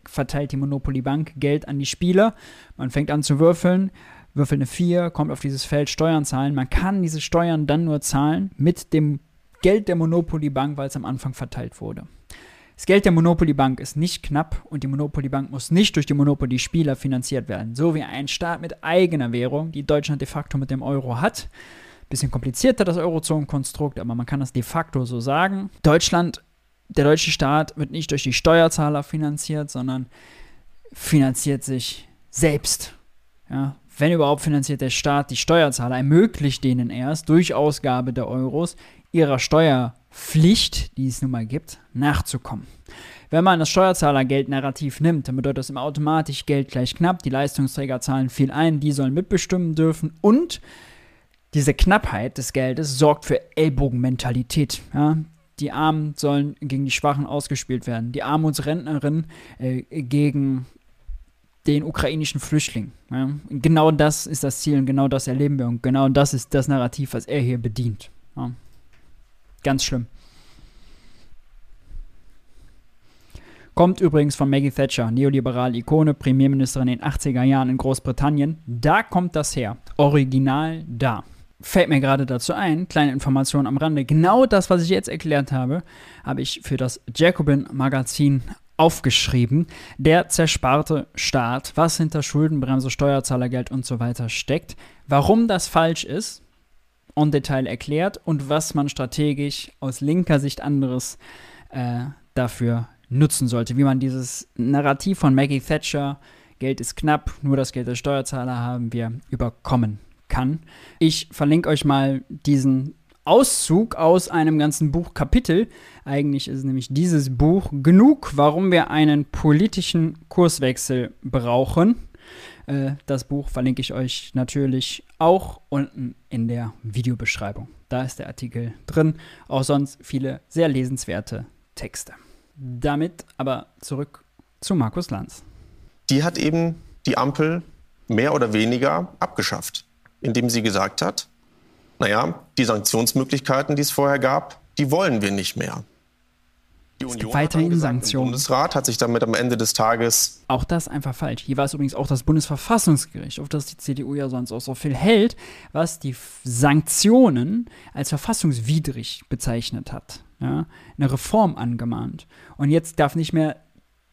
verteilt die Monopoly Bank Geld an die Spieler. Man fängt an zu würfeln, würfelt eine 4, kommt auf dieses Feld Steuern zahlen. Man kann diese Steuern dann nur zahlen mit dem Geld der Monopoly Bank, weil es am Anfang verteilt wurde. Das Geld der Monopoly Bank ist nicht knapp und die Monopoly Bank muss nicht durch die Monopoly Spieler finanziert werden. So wie ein Staat mit eigener Währung, die Deutschland de facto mit dem Euro hat. Bisschen komplizierter das Eurozonenkonstrukt, aber man kann das de facto so sagen. Deutschland, der deutsche Staat wird nicht durch die Steuerzahler finanziert, sondern finanziert sich selbst. Ja, wenn überhaupt finanziert der Staat die Steuerzahler, ermöglicht denen erst durch Ausgabe der Euros ihrer Steuer Pflicht, die es nun mal gibt, nachzukommen. Wenn man das Steuerzahlergeld-Narrativ nimmt, dann bedeutet das immer automatisch Geld gleich knapp, die Leistungsträger zahlen viel ein, die sollen mitbestimmen dürfen und diese Knappheit des Geldes sorgt für Ellbogenmentalität. Ja? Die Armen sollen gegen die Schwachen ausgespielt werden, die Armutsrentnerin äh, gegen den ukrainischen Flüchtling. Ja? Genau das ist das Ziel und genau das erleben wir und genau das ist das Narrativ, was er hier bedient. Ja? Ganz schlimm. Kommt übrigens von Maggie Thatcher, neoliberale Ikone, Premierministerin in den 80er Jahren in Großbritannien. Da kommt das her. Original da. Fällt mir gerade dazu ein, kleine Information am Rande. Genau das, was ich jetzt erklärt habe, habe ich für das Jacobin Magazin aufgeschrieben. Der zersparte Staat, was hinter Schuldenbremse, Steuerzahlergeld und so weiter steckt. Warum das falsch ist, en Detail erklärt und was man strategisch aus linker Sicht anderes äh, dafür nutzen sollte. Wie man dieses Narrativ von Maggie Thatcher, Geld ist knapp, nur das Geld der Steuerzahler haben wir, überkommen kann. Ich verlinke euch mal diesen Auszug aus einem ganzen Buch Kapitel. Eigentlich ist nämlich dieses Buch genug, warum wir einen politischen Kurswechsel brauchen. Äh, das Buch verlinke ich euch natürlich auch unten in der Videobeschreibung. Da ist der Artikel drin. Auch sonst viele sehr lesenswerte Texte. Damit aber zurück zu Markus Lanz. Die hat eben die Ampel mehr oder weniger abgeschafft, indem sie gesagt hat, naja, die Sanktionsmöglichkeiten, die es vorher gab, die wollen wir nicht mehr. Die es gibt weiterhin Sanktionen. Der Bundesrat hat sich damit am Ende des Tages. Auch das einfach falsch. Hier war es übrigens auch das Bundesverfassungsgericht, auf das die CDU ja sonst auch so viel hält, was die Sanktionen als verfassungswidrig bezeichnet hat. Ja? Eine Reform angemahnt. Und jetzt darf nicht mehr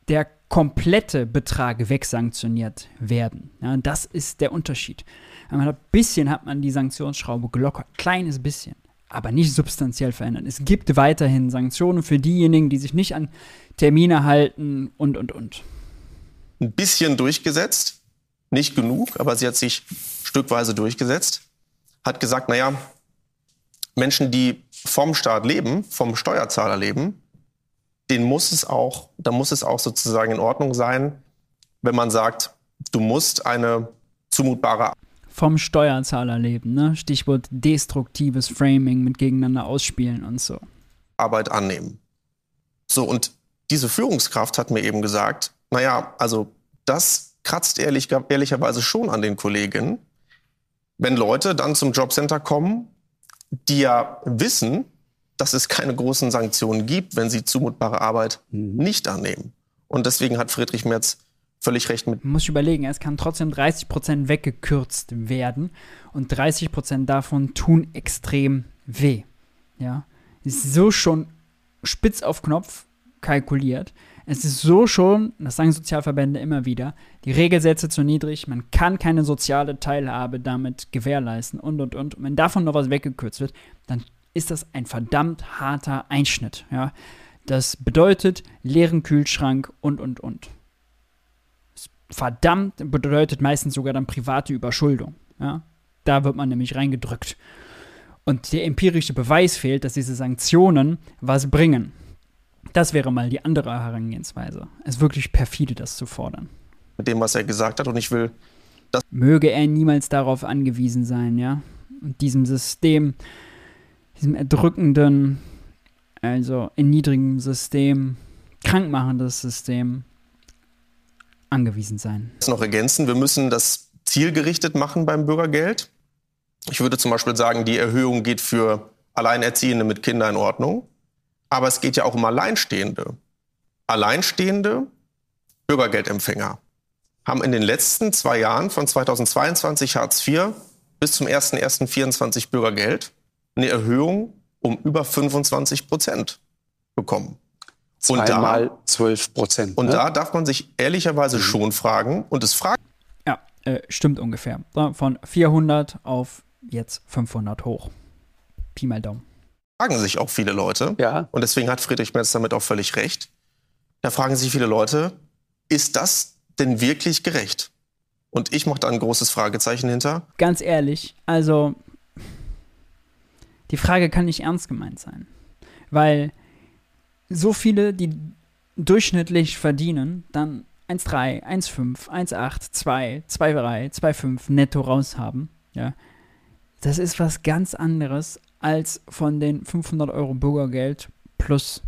der komplette Betrag wegsanktioniert werden. Ja, das ist der Unterschied. Ein bisschen hat man die Sanktionsschraube gelockert, kleines bisschen aber nicht substanziell verändern. Es gibt weiterhin Sanktionen für diejenigen, die sich nicht an Termine halten und, und, und. Ein bisschen durchgesetzt, nicht genug, aber sie hat sich stückweise durchgesetzt, hat gesagt, naja, Menschen, die vom Staat leben, vom Steuerzahler leben, den muss es auch, da muss es auch sozusagen in Ordnung sein, wenn man sagt, du musst eine zumutbare vom Steuerzahler leben. Ne? Stichwort destruktives Framing mit gegeneinander ausspielen und so. Arbeit annehmen. So, und diese Führungskraft hat mir eben gesagt, naja, also das kratzt ehrlich, ehrlicherweise schon an den Kollegen, wenn Leute dann zum Jobcenter kommen, die ja wissen, dass es keine großen Sanktionen gibt, wenn sie zumutbare Arbeit mhm. nicht annehmen. Und deswegen hat Friedrich Merz völlig recht mit. Muss überlegen, es kann trotzdem 30% weggekürzt werden und 30% davon tun extrem weh. Ja, ist so schon spitz auf Knopf kalkuliert. Es ist so schon, das sagen Sozialverbände immer wieder, die Regelsätze zu niedrig, man kann keine soziale Teilhabe damit gewährleisten und und und. Und wenn davon noch was weggekürzt wird, dann ist das ein verdammt harter Einschnitt. Ja? Das bedeutet leeren Kühlschrank und, und, und. Das verdammt bedeutet meistens sogar dann private Überschuldung. Ja? Da wird man nämlich reingedrückt. Und der empirische Beweis fehlt, dass diese Sanktionen was bringen. Das wäre mal die andere Herangehensweise. Es ist wirklich perfide, das zu fordern. Mit dem, was er gesagt hat. Und ich will. Möge er niemals darauf angewiesen sein, ja? Und diesem System, diesem erdrückenden, also erniedrigenden System, krankmachendes System angewiesen sein. Das noch ergänzen. Wir müssen das zielgerichtet machen beim Bürgergeld. Ich würde zum Beispiel sagen, die Erhöhung geht für Alleinerziehende mit Kindern in Ordnung. Aber es geht ja auch um Alleinstehende. Alleinstehende Bürgergeldempfänger haben in den letzten zwei Jahren von 2022 Hartz IV bis zum 01.01.24 Bürgergeld eine Erhöhung um über 25 Prozent bekommen. Zweimal 12 Prozent. Und ne? da darf man sich ehrlicherweise schon fragen und es fragt. Ja, äh, stimmt ungefähr. Von 400 auf jetzt 500 hoch. Pi mal Daumen. Fragen sich auch viele Leute. Ja. Und deswegen hat Friedrich Merz damit auch völlig recht. Da fragen sich viele Leute, ist das denn wirklich gerecht? Und ich mache da ein großes Fragezeichen hinter. Ganz ehrlich, also die Frage kann nicht ernst gemeint sein. Weil so viele, die durchschnittlich verdienen, dann 1,3, 1,5, 1,8, 2, 2,3, 2,5 netto raushaben, ja, das ist was ganz anderes, als von den 500 Euro Bürgergeld plus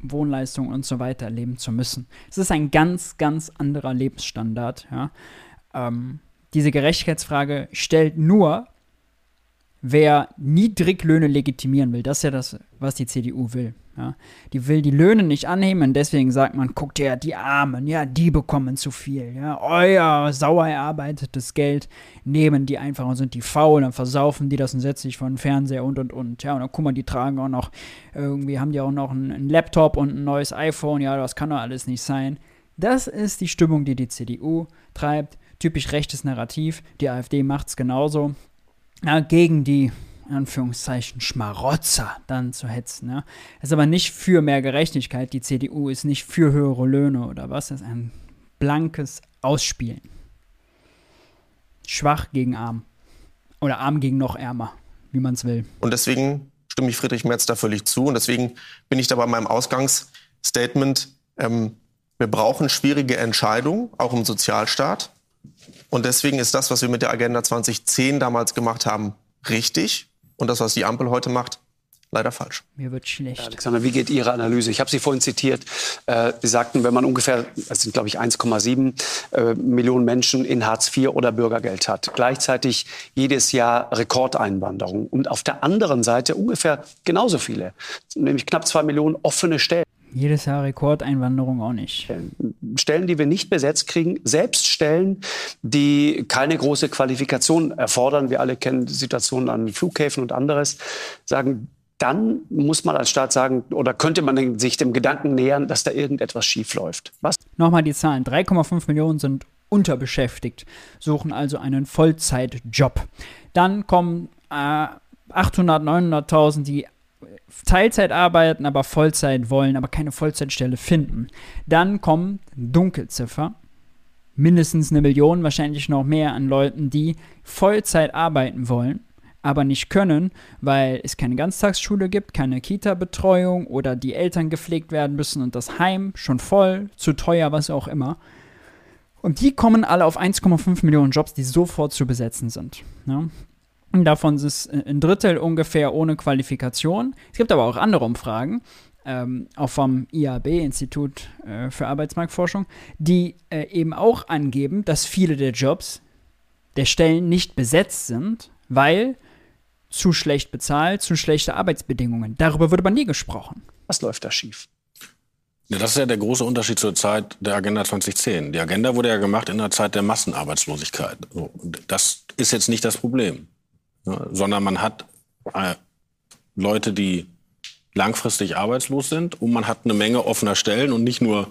Wohnleistung und so weiter leben zu müssen. Es ist ein ganz, ganz anderer Lebensstandard. Ja. Ähm, diese Gerechtigkeitsfrage stellt nur wer Niedriglöhne legitimieren will, das ist ja das, was die CDU will. Ja. Die will die Löhne nicht und deswegen sagt man, guckt ja, die Armen, ja, die bekommen zu viel. Ja. Euer sauer erarbeitetes Geld nehmen die einfach und sind die faul, dann versaufen die das und setzen sich vor den Fernseher und und und. Ja, und dann guck mal, die tragen auch noch, irgendwie haben die auch noch einen, einen Laptop und ein neues iPhone. Ja, das kann doch alles nicht sein. Das ist die Stimmung, die die CDU treibt. Typisch rechtes Narrativ. Die AfD macht es genauso ja, gegen die in Anführungszeichen Schmarotzer dann zu hetzen. Ja. ist aber nicht für mehr Gerechtigkeit. Die CDU ist nicht für höhere Löhne oder was. Das ist ein blankes Ausspielen. Schwach gegen arm. Oder arm gegen noch ärmer, wie man es will. Und deswegen stimme ich Friedrich Merz da völlig zu. Und deswegen bin ich da bei meinem Ausgangsstatement. Ähm, wir brauchen schwierige Entscheidungen, auch im Sozialstaat. Und deswegen ist das, was wir mit der Agenda 2010 damals gemacht haben, richtig. Und das, was die Ampel heute macht, leider falsch. Mir wird schlecht. Alexander, wie geht Ihre Analyse? Ich habe Sie vorhin zitiert. Äh, Sie sagten, wenn man ungefähr, das sind glaube ich 1,7 äh, Millionen Menschen in Hartz IV oder Bürgergeld hat, gleichzeitig jedes Jahr Rekordeinwanderung und auf der anderen Seite ungefähr genauso viele, nämlich knapp zwei Millionen offene Stellen. Jedes Jahr Rekordeinwanderung auch nicht. Stellen, die wir nicht besetzt kriegen, selbst Stellen, die keine große Qualifikation erfordern. Wir alle kennen die Situation an Flughäfen und anderes. Sagen, dann muss man als Staat sagen, oder könnte man sich dem Gedanken nähern, dass da irgendetwas schief läuft. Was? Nochmal die Zahlen. 3,5 Millionen sind unterbeschäftigt, suchen also einen Vollzeitjob. Dann kommen äh, 800, 900.000, die Teilzeit arbeiten, aber Vollzeit wollen, aber keine Vollzeitstelle finden. Dann kommt Dunkelziffer, mindestens eine Million, wahrscheinlich noch mehr an Leuten, die Vollzeit arbeiten wollen, aber nicht können, weil es keine Ganztagsschule gibt, keine Kita-Betreuung oder die Eltern gepflegt werden müssen und das Heim schon voll, zu teuer, was auch immer. Und die kommen alle auf 1,5 Millionen Jobs, die sofort zu besetzen sind. Ja? Davon ist ein Drittel ungefähr ohne Qualifikation. Es gibt aber auch andere Umfragen, ähm, auch vom IAB, Institut äh, für Arbeitsmarktforschung, die äh, eben auch angeben, dass viele der Jobs, der Stellen nicht besetzt sind, weil zu schlecht bezahlt, zu schlechte Arbeitsbedingungen. Darüber wird aber nie gesprochen. Was läuft da schief? Ja, das ist ja der große Unterschied zur Zeit der Agenda 2010. Die Agenda wurde ja gemacht in der Zeit der Massenarbeitslosigkeit. das ist jetzt nicht das Problem sondern man hat äh, Leute, die langfristig arbeitslos sind und man hat eine Menge offener Stellen und nicht nur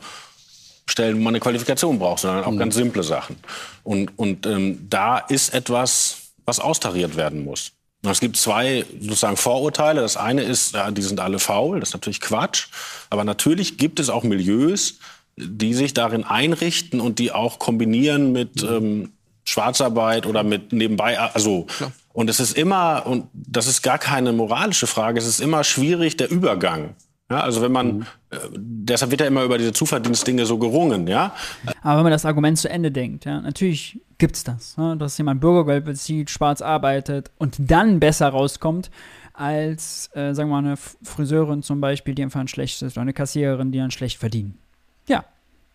Stellen, wo man eine Qualifikation braucht, sondern auch mhm. ganz simple Sachen. Und, und ähm, da ist etwas, was austariert werden muss. Es gibt zwei sozusagen Vorurteile. Das eine ist, ja, die sind alle faul. Das ist natürlich Quatsch. Aber natürlich gibt es auch Milieus, die sich darin einrichten und die auch kombinieren mit ähm, Schwarzarbeit oder mit nebenbei. Also ja. Und es ist immer und das ist gar keine moralische Frage. Es ist immer schwierig der Übergang. Ja, also wenn man, mhm. äh, deshalb wird ja immer über diese Zuverdienstdinge so gerungen, ja. Aber wenn man das Argument zu Ende denkt, ja, natürlich gibt's das, ne, dass jemand Bürgergeld bezieht, schwarz arbeitet und dann besser rauskommt, als, äh, sagen wir mal, eine Friseurin zum Beispiel, die einfach ein schlechtes, oder eine Kassiererin, die dann schlecht verdienen. Ja,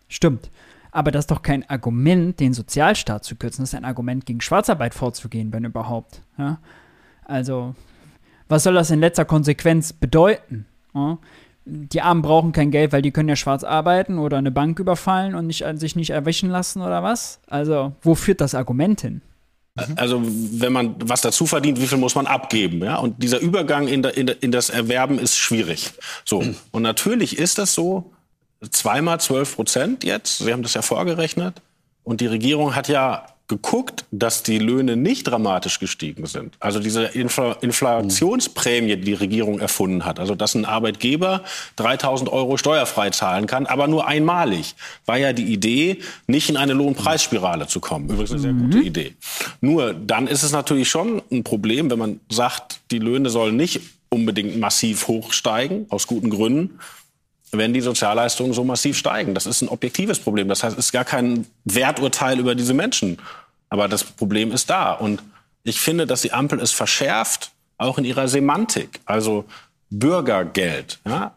stimmt. Aber das ist doch kein Argument, den Sozialstaat zu kürzen. Das ist ein Argument, gegen Schwarzarbeit vorzugehen, wenn überhaupt. Ja? Also, was soll das in letzter Konsequenz bedeuten? Ja? Die Armen brauchen kein Geld, weil die können ja schwarz arbeiten oder eine Bank überfallen und nicht, sich nicht erwischen lassen oder was? Also, wo führt das Argument hin? Also wenn man was dazu verdient, wie viel muss man abgeben? Ja? Und dieser Übergang in, in, in das Erwerben ist schwierig. So. Und natürlich ist das so, zweimal 12 Prozent jetzt. Sie haben das ja vorgerechnet. Und die Regierung hat ja geguckt, dass die Löhne nicht dramatisch gestiegen sind. Also diese Infl Inflationsprämie, die die Regierung erfunden hat, also dass ein Arbeitgeber 3000 Euro steuerfrei zahlen kann, aber nur einmalig, war ja die Idee, nicht in eine Lohnpreisspirale zu kommen. Übrigens eine sehr gute mhm. Idee. Nur dann ist es natürlich schon ein Problem, wenn man sagt, die Löhne sollen nicht unbedingt massiv hochsteigen, aus guten Gründen, wenn die Sozialleistungen so massiv steigen. Das ist ein objektives Problem. Das heißt, es ist gar kein Werturteil über diese Menschen. Aber das Problem ist da. Und ich finde, dass die Ampel es verschärft, auch in ihrer Semantik. Also Bürgergeld. Ja?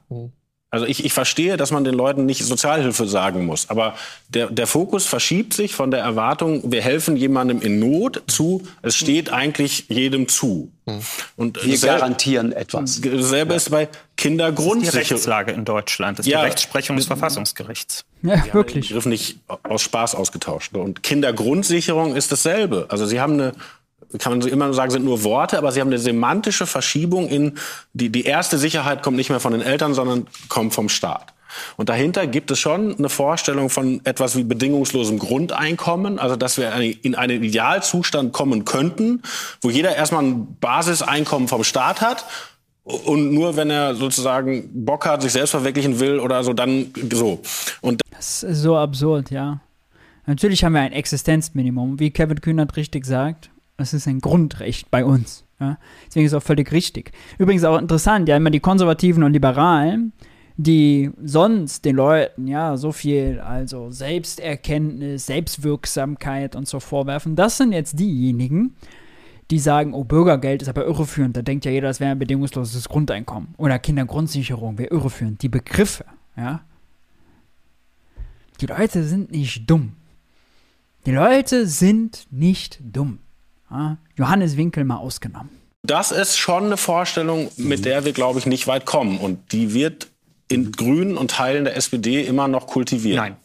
Also ich, ich verstehe, dass man den Leuten nicht Sozialhilfe sagen muss, aber der, der Fokus verschiebt sich von der Erwartung, wir helfen jemandem in Not zu, es steht eigentlich jedem zu. Mhm. Und wir garantieren etwas. Dasselbe ja. ist bei Kindergrundsicherung. Das ist die Rechtslage in Deutschland, das ist ja, die Rechtsprechung des Verfassungsgerichts. Ja, wir wirklich. Haben den Begriff nicht aus Spaß ausgetauscht. Und Kindergrundsicherung ist dasselbe. Also Sie haben eine kann man immer sagen, sind nur Worte, aber sie haben eine semantische Verschiebung in die, die erste Sicherheit kommt nicht mehr von den Eltern, sondern kommt vom Staat. Und dahinter gibt es schon eine Vorstellung von etwas wie bedingungslosem Grundeinkommen, also dass wir in einen Idealzustand kommen könnten, wo jeder erstmal ein Basiseinkommen vom Staat hat und nur wenn er sozusagen Bock hat, sich selbst verwirklichen will oder so, dann so. Und das ist so absurd, ja. Natürlich haben wir ein Existenzminimum, wie Kevin Kühnert richtig sagt. Das ist ein Grundrecht bei uns. Ja? Deswegen ist es auch völlig richtig. Übrigens auch interessant, ja, immer die Konservativen und Liberalen, die sonst den Leuten ja so viel, also Selbsterkenntnis, Selbstwirksamkeit und so vorwerfen, das sind jetzt diejenigen, die sagen, oh, Bürgergeld ist aber irreführend. Da denkt ja jeder, das wäre ein bedingungsloses Grundeinkommen. Oder Kindergrundsicherung wäre irreführend. Die Begriffe, ja. Die Leute sind nicht dumm. Die Leute sind nicht dumm. Johannes Winkel mal ausgenommen. Das ist schon eine Vorstellung, mit der wir, glaube ich, nicht weit kommen. Und die wird in Grünen und Teilen der SPD immer noch kultiviert. Nein.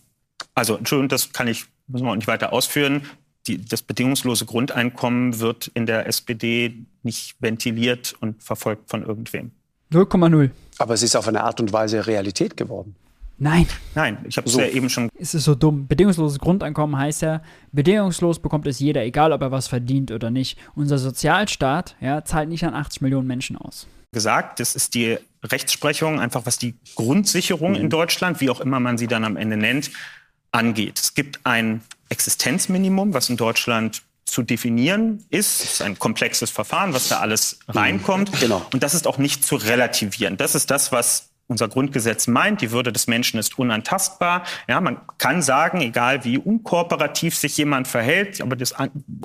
Also, Entschuldigung, das kann ich, müssen wir auch nicht weiter ausführen. Die, das bedingungslose Grundeinkommen wird in der SPD nicht ventiliert und verfolgt von irgendwem. 0,0. Aber es ist auf eine Art und Weise Realität geworden. Nein. Nein, ich habe es so. ja eben schon. Es ist so dumm. Bedingungsloses Grundeinkommen heißt ja, bedingungslos bekommt es jeder, egal ob er was verdient oder nicht. Unser Sozialstaat ja, zahlt nicht an 80 Millionen Menschen aus. Gesagt, das ist die Rechtsprechung, einfach was die Grundsicherung mhm. in Deutschland, wie auch immer man sie dann am Ende nennt, angeht. Es gibt ein Existenzminimum, was in Deutschland zu definieren ist. Es ist ein komplexes Verfahren, was da alles mhm. reinkommt. Genau. Und das ist auch nicht zu relativieren. Das ist das, was unser Grundgesetz meint. Die Würde des Menschen ist unantastbar. Ja, man kann sagen, egal wie unkooperativ sich jemand verhält, aber das,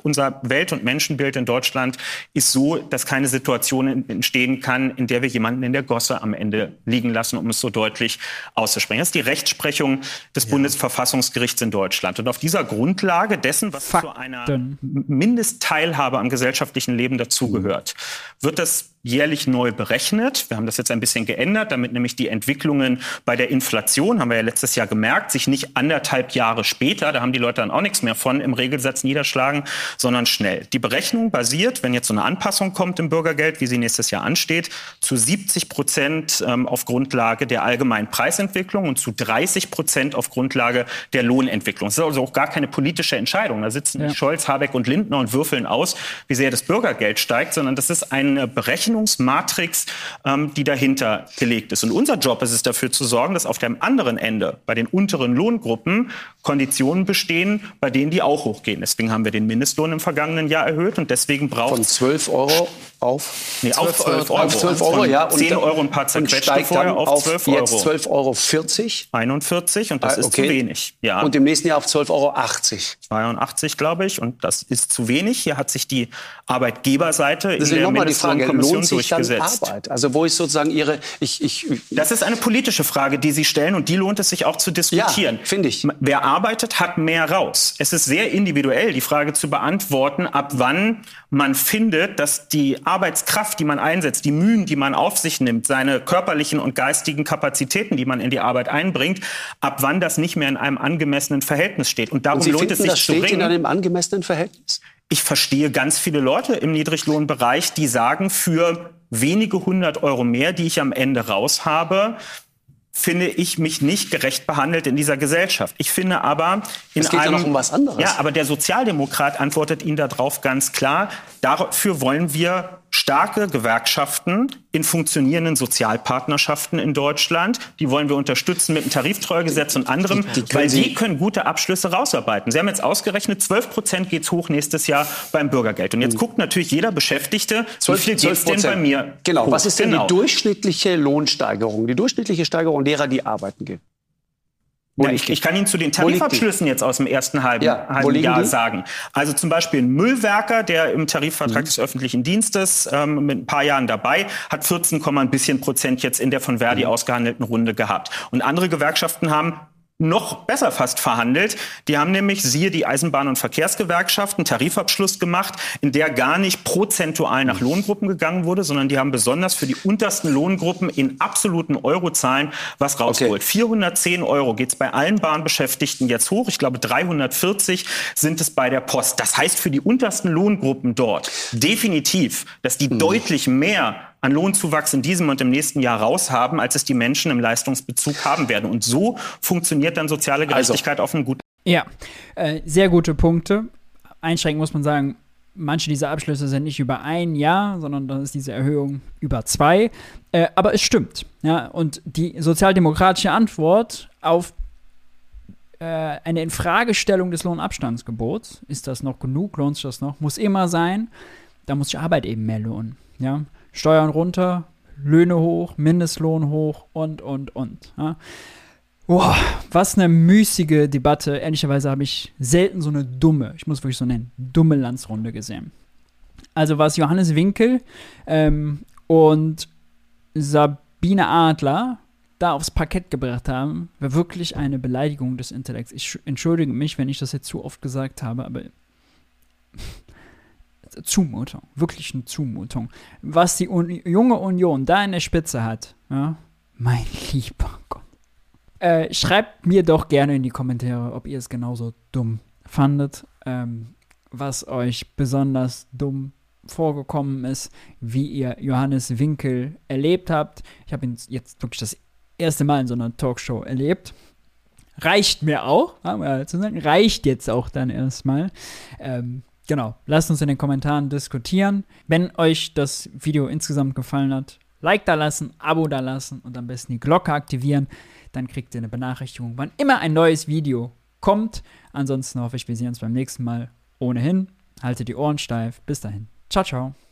unser Welt- und Menschenbild in Deutschland ist so, dass keine Situation entstehen kann, in der wir jemanden in der Gosse am Ende liegen lassen, um es so deutlich auszusprechen. Das ist die Rechtsprechung des ja. Bundesverfassungsgerichts in Deutschland. Und auf dieser Grundlage dessen, was Fakten. zu einer Mindestteilhabe am gesellschaftlichen Leben dazugehört, wird das jährlich neu berechnet. Wir haben das jetzt ein bisschen geändert, damit nämlich die Entwicklungen bei der Inflation, haben wir ja letztes Jahr gemerkt, sich nicht anderthalb Jahre später, da haben die Leute dann auch nichts mehr von, im Regelsatz niederschlagen, sondern schnell. Die Berechnung basiert, wenn jetzt so eine Anpassung kommt im Bürgergeld, wie sie nächstes Jahr ansteht, zu 70 Prozent ähm, auf Grundlage der allgemeinen Preisentwicklung und zu 30 Prozent auf Grundlage der Lohnentwicklung. Das ist also auch gar keine politische Entscheidung. Da sitzen ja. Scholz, Habeck und Lindner und würfeln aus, wie sehr das Bürgergeld steigt, sondern das ist eine Berechnung, Rechnungsmatrix, ähm, die dahinter gelegt ist. Und unser Job ist es dafür zu sorgen, dass auf dem anderen Ende, bei den unteren Lohngruppen, Konditionen bestehen, bei denen die auch hochgehen. Deswegen haben wir den Mindestlohn im vergangenen Jahr erhöht und deswegen braucht Von 12 Euro auf? Nee, auf 12 Euro. Auf 12 Euro, ja. Und 10 Euro ein paar zerquetschte vorher auf 12 Euro. Jetzt 12,40 Euro. 40. 41 und das ah, okay. ist zu wenig. Ja. Und im nächsten Jahr auf 12,80 Euro. 82, glaube ich. Und das ist zu wenig. Hier hat sich die Arbeitgeberseite Deswegen in der Mindestlohnkommission sich durchgesetzt. Arbeit? Also wo ist sozusagen Ihre... Ich, ich, das ist eine politische Frage, die Sie stellen und die lohnt es sich auch zu diskutieren. Ja, finde ich. Wer arbeitet, hat mehr raus. Es ist sehr individuell, die Frage zu beantworten, ab wann man findet, dass die Arbeitskraft, die man einsetzt, die Mühen, die man auf sich nimmt, seine körperlichen und geistigen Kapazitäten, die man in die Arbeit einbringt, ab wann das nicht mehr in einem angemessenen Verhältnis steht. Und darum und lohnt finden, es sich das zu steht bringen. in einem angemessenen Verhältnis? Ich verstehe ganz viele Leute im Niedriglohnbereich, die sagen, für wenige hundert Euro mehr, die ich am Ende raus habe, finde ich mich nicht gerecht behandelt in dieser Gesellschaft. Ich finde aber in es geht einem, ja noch um was anderes. Ja, aber der Sozialdemokrat antwortet Ihnen darauf ganz klar. Dafür wollen wir starke Gewerkschaften in funktionierenden Sozialpartnerschaften in Deutschland. Die wollen wir unterstützen mit dem Tariftreuegesetz und anderem, die, die weil die können gute Abschlüsse rausarbeiten. Sie haben jetzt ausgerechnet, 12 Prozent geht's hoch nächstes Jahr beim Bürgergeld. Und jetzt mhm. guckt natürlich jeder Beschäftigte, 12, wie viel geht's denn bei mir Genau, hoch? was ist denn genau. die durchschnittliche Lohnsteigerung, die durchschnittliche Steigerung derer, die arbeiten gehen? Ja, ich, ich, kann Ihnen zu den Tarifabschlüssen jetzt aus dem ersten halben, ja, halben Jahr die? sagen. Also zum Beispiel ein Müllwerker, der im Tarifvertrag mhm. des öffentlichen Dienstes ähm, mit ein paar Jahren dabei, hat 14, ein bisschen Prozent jetzt in der von Verdi mhm. ausgehandelten Runde gehabt. Und andere Gewerkschaften haben noch besser fast verhandelt. Die haben nämlich, siehe die Eisenbahn- und Verkehrsgewerkschaft, einen Tarifabschluss gemacht, in der gar nicht prozentual nach Lohngruppen gegangen wurde, sondern die haben besonders für die untersten Lohngruppen in absoluten Eurozahlen was rausgeholt. Okay. 410 Euro geht's bei allen Bahnbeschäftigten jetzt hoch. Ich glaube, 340 sind es bei der Post. Das heißt für die untersten Lohngruppen dort definitiv, dass die hm. deutlich mehr an Lohnzuwachs in diesem und im nächsten Jahr raushaben, als es die Menschen im Leistungsbezug haben werden. Und so funktioniert dann soziale also Gerechtigkeit also. auf einem guten. Ja, äh, sehr gute Punkte. Einschränkend muss man sagen, manche dieser Abschlüsse sind nicht über ein Jahr, sondern dann ist diese Erhöhung über zwei. Äh, aber es stimmt. Ja, und die sozialdemokratische Antwort auf äh, eine Infragestellung des Lohnabstandsgebots, ist das noch genug, lohnt sich das noch, muss immer sein, da muss sich Arbeit eben mehr lohnen. Ja? Steuern runter, Löhne hoch, Mindestlohn hoch und, und, und. Ja. Boah, was eine müßige Debatte. Ehrlicherweise habe ich selten so eine dumme, ich muss wirklich so nennen, dumme Landsrunde gesehen. Also was Johannes Winkel ähm, und Sabine Adler da aufs Parkett gebracht haben, war wirklich eine Beleidigung des Intellekts. Ich entschuldige mich, wenn ich das jetzt zu oft gesagt habe, aber Zumutung, wirklich eine Zumutung. Was die Un junge Union da in der Spitze hat, ja, mein lieber Gott. Äh, schreibt mir doch gerne in die Kommentare, ob ihr es genauso dumm fandet, ähm, was euch besonders dumm vorgekommen ist, wie ihr Johannes Winkel erlebt habt. Ich habe ihn jetzt wirklich das erste Mal in so einer Talkshow erlebt. Reicht mir auch, reicht jetzt auch dann erstmal. Ähm, genau, lasst uns in den Kommentaren diskutieren. Wenn euch das Video insgesamt gefallen hat, Like da lassen, Abo da lassen und am besten die Glocke aktivieren. Dann kriegt ihr eine Benachrichtigung, wann immer ein neues Video kommt. Ansonsten hoffe ich, wir sehen uns beim nächsten Mal ohnehin. Haltet die Ohren steif. Bis dahin. Ciao, ciao.